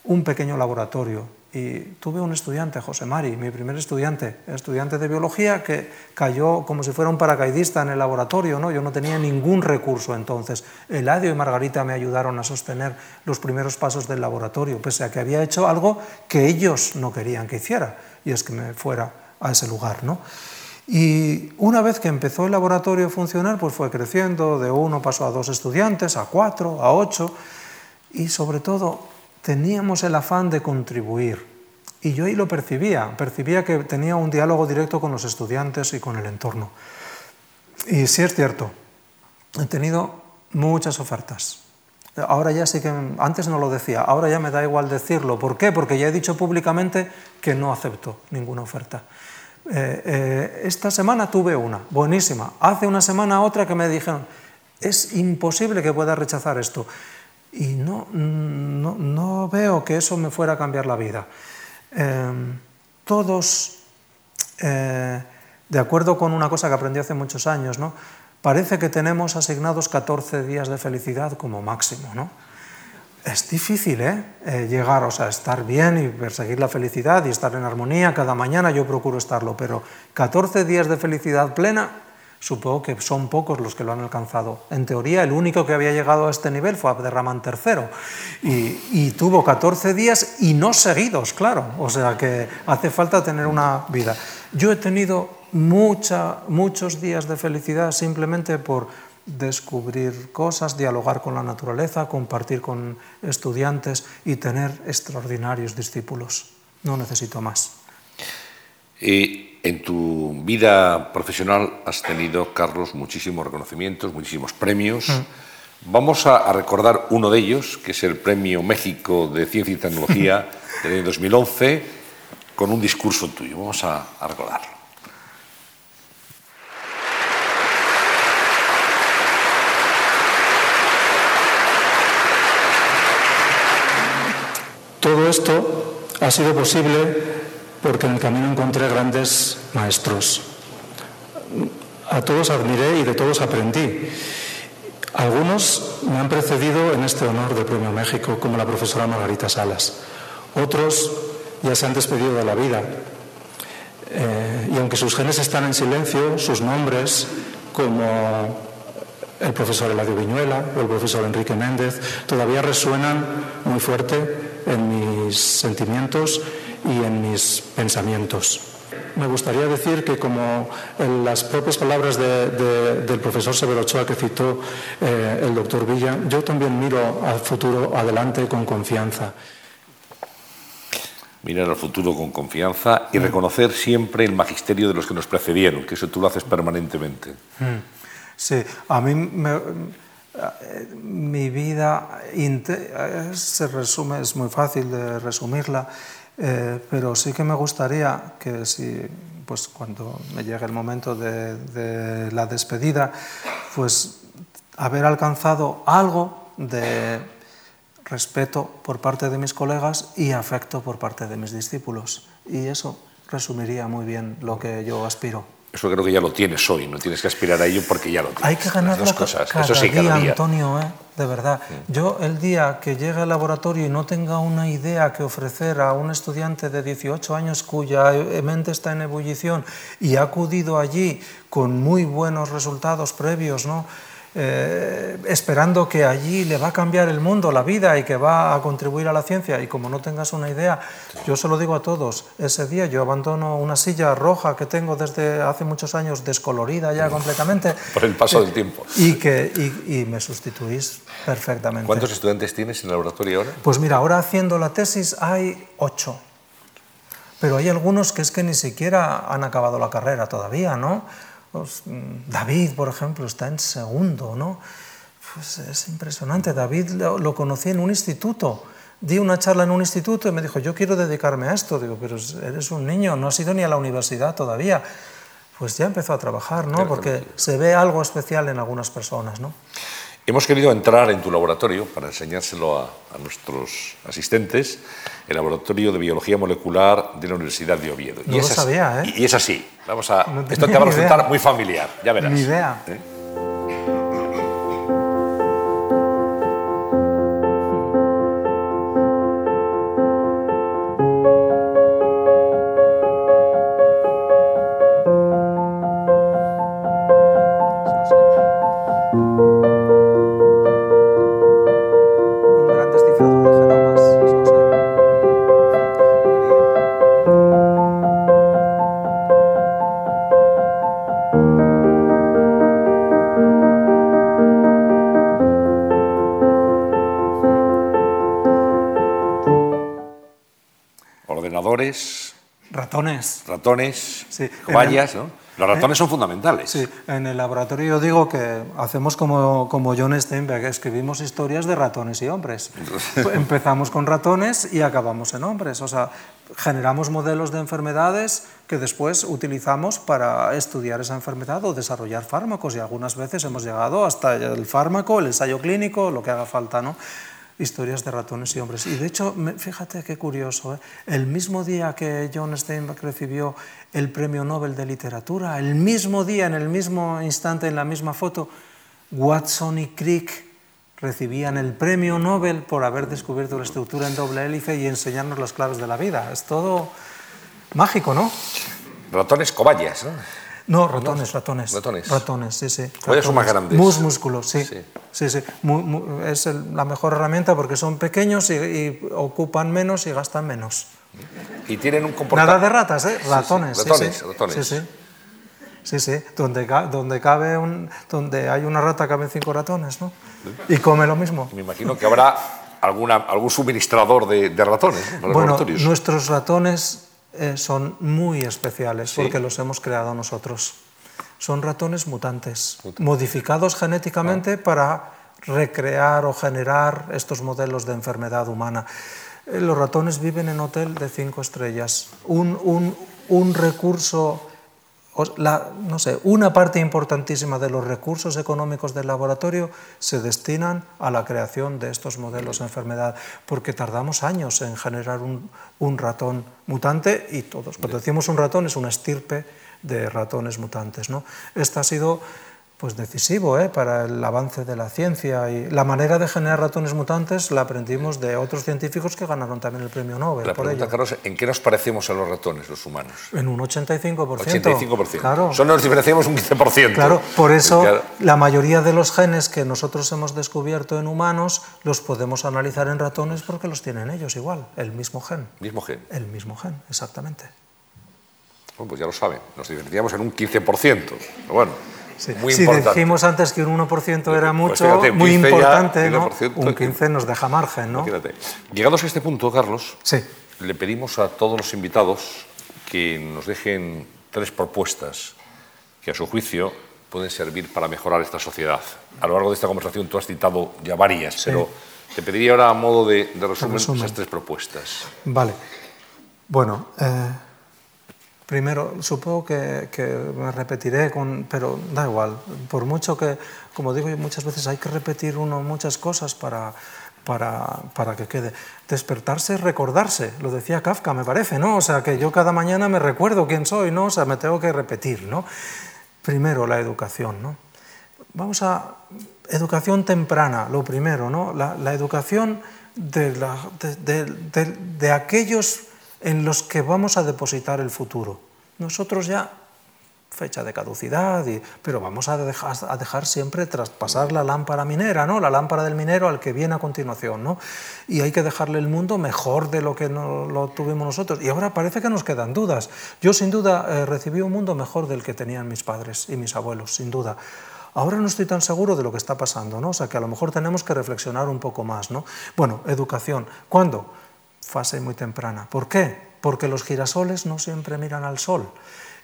un pequeño laboratorio y tuve un estudiante, José Mari, mi primer estudiante, estudiante de biología, que cayó como si fuera un paracaidista en el laboratorio. ¿no? Yo no tenía ningún recurso entonces. Eladio y Margarita me ayudaron a sostener los primeros pasos del laboratorio, pese a que había hecho algo que ellos no querían que hiciera, y es que me fuera a ese lugar. ¿no? Y una vez que empezó el laboratorio a funcionar, pues fue creciendo, de uno pasó a dos estudiantes, a cuatro, a ocho, y sobre todo teníamos el afán de contribuir. Y yo ahí lo percibía, percibía que tenía un diálogo directo con los estudiantes y con el entorno. Y sí es cierto, he tenido muchas ofertas. Ahora ya sí que, antes no lo decía, ahora ya me da igual decirlo. ¿Por qué? Porque ya he dicho públicamente que no acepto ninguna oferta. Eh, eh, esta semana tuve una, buenísima. Hace una semana otra que me dijeron, es imposible que pueda rechazar esto y no, no, veo que eso me fuera a cambiar la vida. Em, todos, eh, de acuerdo con una cosa que aprendí hace muchos años, ¿no? parece que tenemos asignados 14 días de felicidad como máximo. ¿no? Es difícil ¿eh? ¿eh? llegar, o sea, estar bien y perseguir la felicidad y estar en armonía cada mañana, yo procuro estarlo, pero 14 días de felicidad plena Supongo que son pocos los que lo han alcanzado. En teoría, el único que había llegado a este nivel fue Abderramán III y, tuvo 14 días y no seguidos, claro. O sea que hace falta tener una vida. Yo he tenido mucha, muchos días de felicidad simplemente por descubrir cosas, dialogar con la naturaleza, compartir con estudiantes y tener extraordinarios discípulos. No necesito más en tu vida profesional has tenido, Carlos, muchísimos reconocimientos, muchísimos premios. Mm. Vamos a, recordar uno de ellos, que es el Premio México de Ciencia y Tecnología del año 2011, con un discurso tuyo. Vamos a, a recordarlo. Todo esto ha sido posible porque en el camino encontré grandes maestros. A todos admiré y de todos aprendí. Algunos me han precedido en este honor del Premio México, como la profesora Margarita Salas. Otros ya se han despedido de la vida. Eh, y aunque sus genes están en silencio, sus nombres, como el profesor Eladio Viñuela o el profesor Enrique Méndez, todavía resuenan muy fuerte en mis sentimientos y en mis pensamientos. Me gustaría decir que, como en las propias palabras del profesor Severo Ochoa que citó eh, el doctor Villa, yo también miro al futuro adelante con confianza. Mirar al futuro con confianza y mm. reconocer siempre el magisterio de los que nos precedieron, que eso tú lo haces permanentemente. Mm. Sí, a mí mi vida se resume, es muy fácil de resumirla, eh, pero sí que me gustaría que si, pues cuando me llegue el momento de, de la despedida, pues haber alcanzado algo de respeto por parte de mis colegas y afecto por parte de mis discípulos. Y eso resumiría muy bien lo que yo aspiro. Eso creo que ya lo tienes hoy, no tienes que aspirar a ello porque ya lo tienes. Hay que ganarlo dos cosas. Cada, Eso sí, día, cada día, Antonio, ¿eh? De verdad. Yo el día que llegue al laboratorio y no tenga una idea que ofrecer a un estudiante de 18 años cuya mente está en ebullición y ha acudido allí con muy buenos resultados previos, ¿no? Eh, esperando que allí le va a cambiar el mundo, la vida y que va a contribuir a la ciencia. Y como no tengas una idea, yo se lo digo a todos, ese día yo abandono una silla roja que tengo desde hace muchos años, descolorida ya completamente. Por el paso del tiempo. Y, que, y, me sustituís perfectamente. ¿Cuántos estudiantes tienes en el laboratorio ahora? Pues mira, ahora haciendo la tesis hay ocho. Pero hay algunos que es que ni siquiera han acabado la carrera todavía, ¿no? Pues, mm, David, por ejemplo, está en segundo, ¿no? Pues es impresionante. David lo, conocí en un instituto. Di una charla en un instituto y me dijo, yo quiero dedicarme a esto. Digo, pero eres un niño, no has ido ni a la universidad todavía. Pues ya empezó a trabajar, ¿no? Porque se ve algo especial en algunas personas, ¿no? Hemos querido entrar en tu laboratorio para enseñárselo a, nuestros asistentes, el laboratorio de biología molecular de la Universidad de Oviedo. No y lo sabía, ¿eh? Y, es así. Vamos a, esto te va a resultar muy familiar, ya verás. Ni idea. ¿Eh? Ratones. Ratones, sí. vallas, ¿no? Los ratones son fundamentales. Sí, en el laboratorio yo digo que hacemos como, como John Steinbeck, escribimos historias de ratones y hombres. Empezamos con ratones y acabamos en hombres. O sea, generamos modelos de enfermedades que después utilizamos para estudiar esa enfermedad o desarrollar fármacos y algunas veces hemos llegado hasta el fármaco, el ensayo clínico, lo que haga falta, ¿no? Historias de ratones y hombres. Y de hecho, fíjate qué curioso, ¿eh? el mismo día que John Steinbeck recibió el Premio Nobel de Literatura, el mismo día, en el mismo instante, en la misma foto, Watson y Crick recibían el Premio Nobel por haber descubierto la estructura en doble hélice y enseñarnos las claves de la vida. Es todo mágico, ¿no? Ratones cobayas, ¿no? No, ratones, ratones. Ratones. Ratones, sí, sí. Cobayas son más grandes. Mus músculos, sí. Sí, sí. es la mejor herramienta porque son pequeños y, ocupan menos y gastan menos. Y tienen un comportamiento... Nada de ratas, ¿eh? Ratones. ratones, ratones. Sí, sí. Sí, sí. Donde, donde, cabe un, donde hay una rata caben cinco ratones, ¿no? Y come lo mismo. Me imagino que habrá alguna, algún suministrador de, ratones. bueno, nuestros ratones eh, son muy especiales porque los hemos creado nosotros. Son ratones mutantes, modificados genéticamente ah. para recrear o generar estos modelos de enfermedad humana. Eh, los ratones viven en hotel de cinco estrellas. Un, un, un recurso la, no sé, una parte importantísima de los recursos económicos del laboratorio se destinan a la creación de estos modelos de enfermedad, porque tardamos años en generar un, un ratón mutante y todos, cuando decimos un ratón es una estirpe de ratones mutantes. ¿no? Esta ha sido pues decisivo ¿eh? para el avance de la ciencia. Y la manera de generar ratones mutantes la aprendimos de otros científicos que ganaron también el premio Nobel. La pregunta, Carlos, ¿en qué nos parecemos a los ratones, los humanos? En un 85%. 85%. Claro. Solo nos diferenciamos un 15%. Claro, por eso la mayoría de los genes que nosotros hemos descubierto en humanos los podemos analizar en ratones porque los tienen ellos igual, el mismo gen. Mismo gen. El mismo gen, exactamente. Bueno, pues ya lo saben, nos diferenciamos en un 15%. bueno. Sí. Muy si dijimos antes que un 1% era pues mucho, muy importante, ¿no? un 15 nos deja margen. ¿no? Imagínate. Llegados a este punto, Carlos, sí. le pedimos a todos los invitados que nos dejen tres propuestas que a su juicio pueden servir para mejorar esta sociedad. A lo largo de esta conversación tú has citado ya varias, pero te pediría ahora a modo de, resumen, esas tres propuestas. Vale. Bueno, eh, Primero, supongo que, me repetiré, con, pero da igual. Por mucho que, como digo muchas veces hay que repetir uno muchas cosas para, para, para, que quede. Despertarse es recordarse, lo decía Kafka, me parece, ¿no? O sea, que yo cada mañana me recuerdo quién soy, ¿no? O sea, me tengo que repetir, ¿no? Primero, la educación, ¿no? Vamos a... Educación temprana, lo primero, ¿no? La, la educación de, la, de, de, de aquellos en los que vamos a depositar el futuro. Nosotros ya, fecha de caducidad, pero vamos a dejar, a dejar, siempre traspasar la lámpara minera, ¿no? la lámpara del minero al que viene a continuación. ¿no? Y hay que dejarle el mundo mejor de lo que no, lo tuvimos nosotros. Y ahora parece que nos quedan dudas. Yo sin duda eh, recibí un mundo mejor del que tenían mis padres y mis abuelos, sin duda. Ahora no estoy tan seguro de lo que está pasando, ¿no? o sea que a lo mejor tenemos que reflexionar un poco más. ¿no? Bueno, educación. ¿Cuándo? Fase muy temprana. ¿Por qué? Porque los girasoles no siempre miran al sol.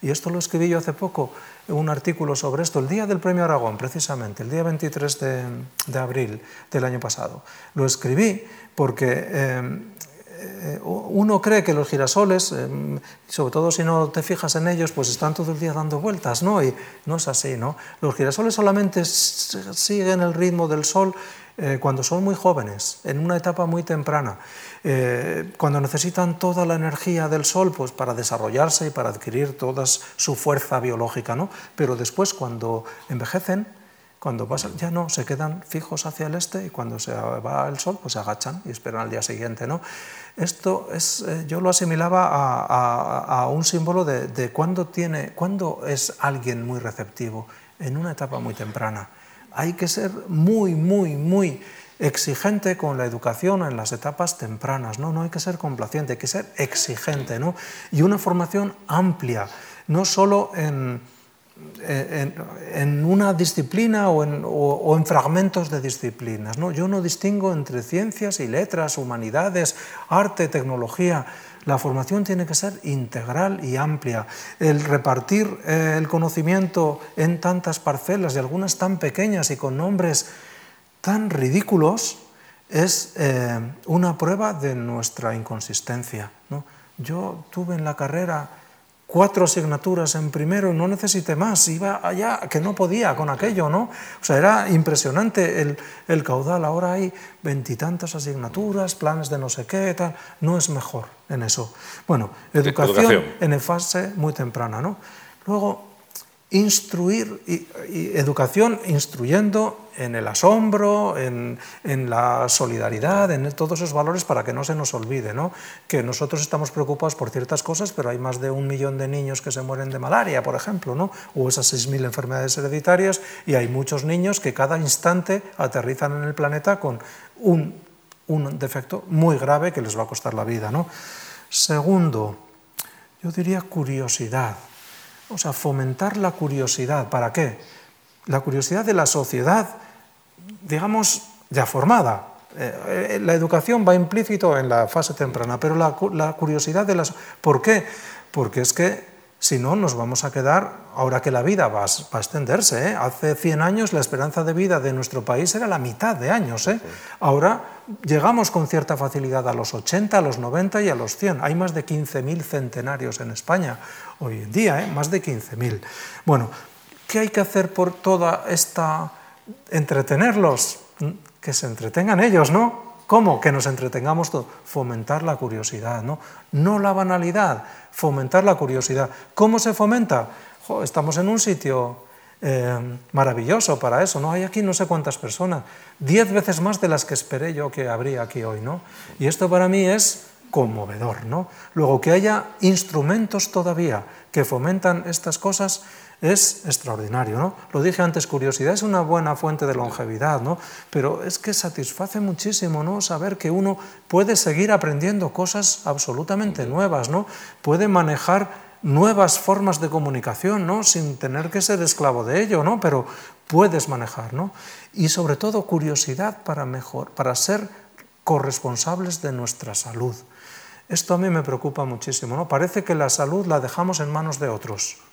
Y esto lo escribí yo hace poco, un artículo sobre esto, el día del Premio Aragón, precisamente, el día 23 de, abril del año pasado. Lo escribí porque eh, eh, uno cree que los girasoles, eh, sobre todo si no te fijas en ellos, pues están todo el día dando vueltas, ¿no? Y no es así, ¿no? Los girasoles solamente siguen el ritmo del sol cuando son muy jóvenes, en una etapa muy temprana. Eh, cuando necesitan toda la energía del Sol pues, para desarrollarse y para adquirir toda su fuerza biológica, ¿no? pero después cuando envejecen, cuando pasan, ya no, se quedan fijos hacia el este y cuando se va el sol, pues se agachan y esperan al día siguiente. ¿no? Esto es, eh, yo lo asimilaba a, un símbolo de, de tiene, cuándo es alguien muy receptivo, en una etapa muy temprana. Hay que ser muy, muy, muy exigente con la educación en las etapas tempranas, ¿no? no hay que ser complaciente, hay que ser exigente, ¿no? y una formación amplia, no solo en, en, una disciplina o en, o, en, fragmentos de disciplinas. ¿no? Yo no distingo entre ciencias y letras, humanidades, arte, tecnología. La formación tiene que ser integral y amplia. El repartir eh, el conocimiento en tantas parcelas y algunas tan pequeñas y con nombres tan ridículos es eh, una prueba de nuestra inconsistencia. Yo tuve en la carrera cuatro asignaturas en primero y no necesité más, iba allá que no podía con aquello, ¿no? O sea, era impresionante el, el caudal, ahora hay veintitantas asignaturas, planes de no sé qué, tal, no es mejor en eso. Bueno, educación, educación. en fase muy temprana, ¿no? Luego, instruir, y, educación instruyendo en el asombro, en, la solidaridad, en todos esos valores para que no se nos olvide, ¿no? que nosotros estamos preocupados por ciertas cosas, pero hay más de un millón de niños que se mueren de malaria, por ejemplo, ¿no? o esas 6.000 enfermedades hereditarias, y hay muchos niños que cada instante aterrizan en el planeta con un, un defecto muy grave que les va a costar la vida. ¿no? Segundo, yo diría curiosidad. O sea, fomentar la curiosidad. ¿Para qué? La curiosidad de la sociedad, digamos, ya formada. Eh, eh, la educación va implícito en la fase temprana, pero la, curiosidad de las... ¿Por qué? Porque es que Si no, nos vamos a quedar, ahora que la vida va, a extenderse, ¿eh? hace 100 años la esperanza de vida de nuestro país era la mitad de años. ¿eh? Ahora llegamos con cierta facilidad a los 80, a los 90 y a los 100. Hay más de 15.000 centenarios en España hoy en día, ¿eh? más de 15.000. Bueno, ¿qué hay que hacer por toda esta... entretenerlos? Que se entretengan ellos, ¿no? ¿Cómo? Que nos entretengamos todo. Fomentar la curiosidad, ¿no? No la banalidad, fomentar la curiosidad. ¿Cómo se fomenta? estamos en un sitio eh, maravilloso para eso, ¿no? Hay aquí no sé cuántas personas, diez veces más de las que esperé yo que habría aquí hoy, ¿no? Y esto para mí es conmovedor, ¿no? Luego, que haya instrumentos todavía que fomentan estas cosas es extraordinario. ¿no? Lo dije antes, curiosidad es una buena fuente de longevidad, ¿no? pero es que satisface muchísimo ¿no? saber que uno puede seguir aprendiendo cosas absolutamente nuevas, ¿no? puede manejar nuevas formas de comunicación, ¿no? sin tener que ser esclavo de ello, ¿no? pero puedes manejar. ¿no? Y sobre todo curiosidad para, mejor, para ser corresponsables de nuestra salud. Esto a mí me preocupa muchísimo. ¿no? Parece que la salud la dejamos en manos de otros.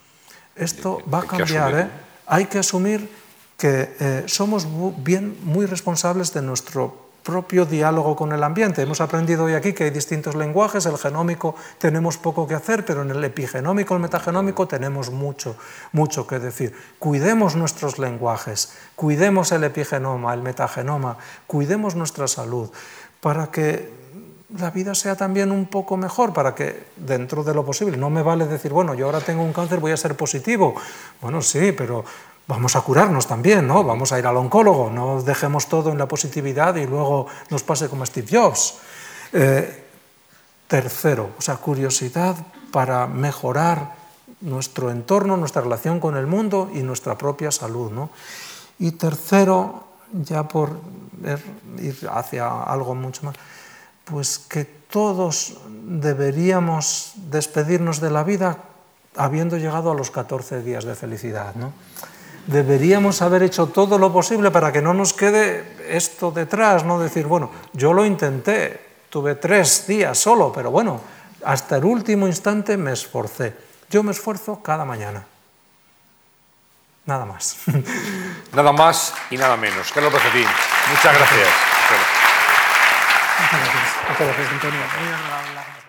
Esto va a cambiar. ¿eh? Hay que asumir que eh, somos bien, muy responsables de nuestro propio diálogo con el ambiente. Hemos aprendido hoy aquí que hay distintos lenguajes, el genómico tenemos poco que hacer, pero en el epigenómico, el metagenómico tenemos mucho, mucho que decir. Cuidemos nuestros lenguajes, cuidemos el epigenoma, el metagenoma, cuidemos nuestra salud, para que la vida sea también un poco mejor para que dentro de lo posible, no me vale decir, bueno, yo ahora tengo un cáncer, voy a ser positivo. Bueno, sí, pero vamos a curarnos también, ¿no? Vamos a ir al oncólogo, no dejemos todo en la positividad y luego nos pase como Steve Jobs. Eh, tercero, o sea, curiosidad para mejorar nuestro entorno, nuestra relación con el mundo y nuestra propia salud, ¿no? Y tercero, ya por ir hacia algo mucho más, pues que todos deberíamos despedirnos de la vida habiendo llegado a los 14 días de felicidad. ¿no? Deberíamos haber hecho todo lo posible para que no nos quede esto detrás, no decir, bueno, yo lo intenté, tuve tres días solo, pero bueno, hasta el último instante me esforcé. Yo me esfuerzo cada mañana. Nada más. Nada más y nada menos. Carlos Profetín, muchas gracias. Gracias. Muchas gracias, Antonio.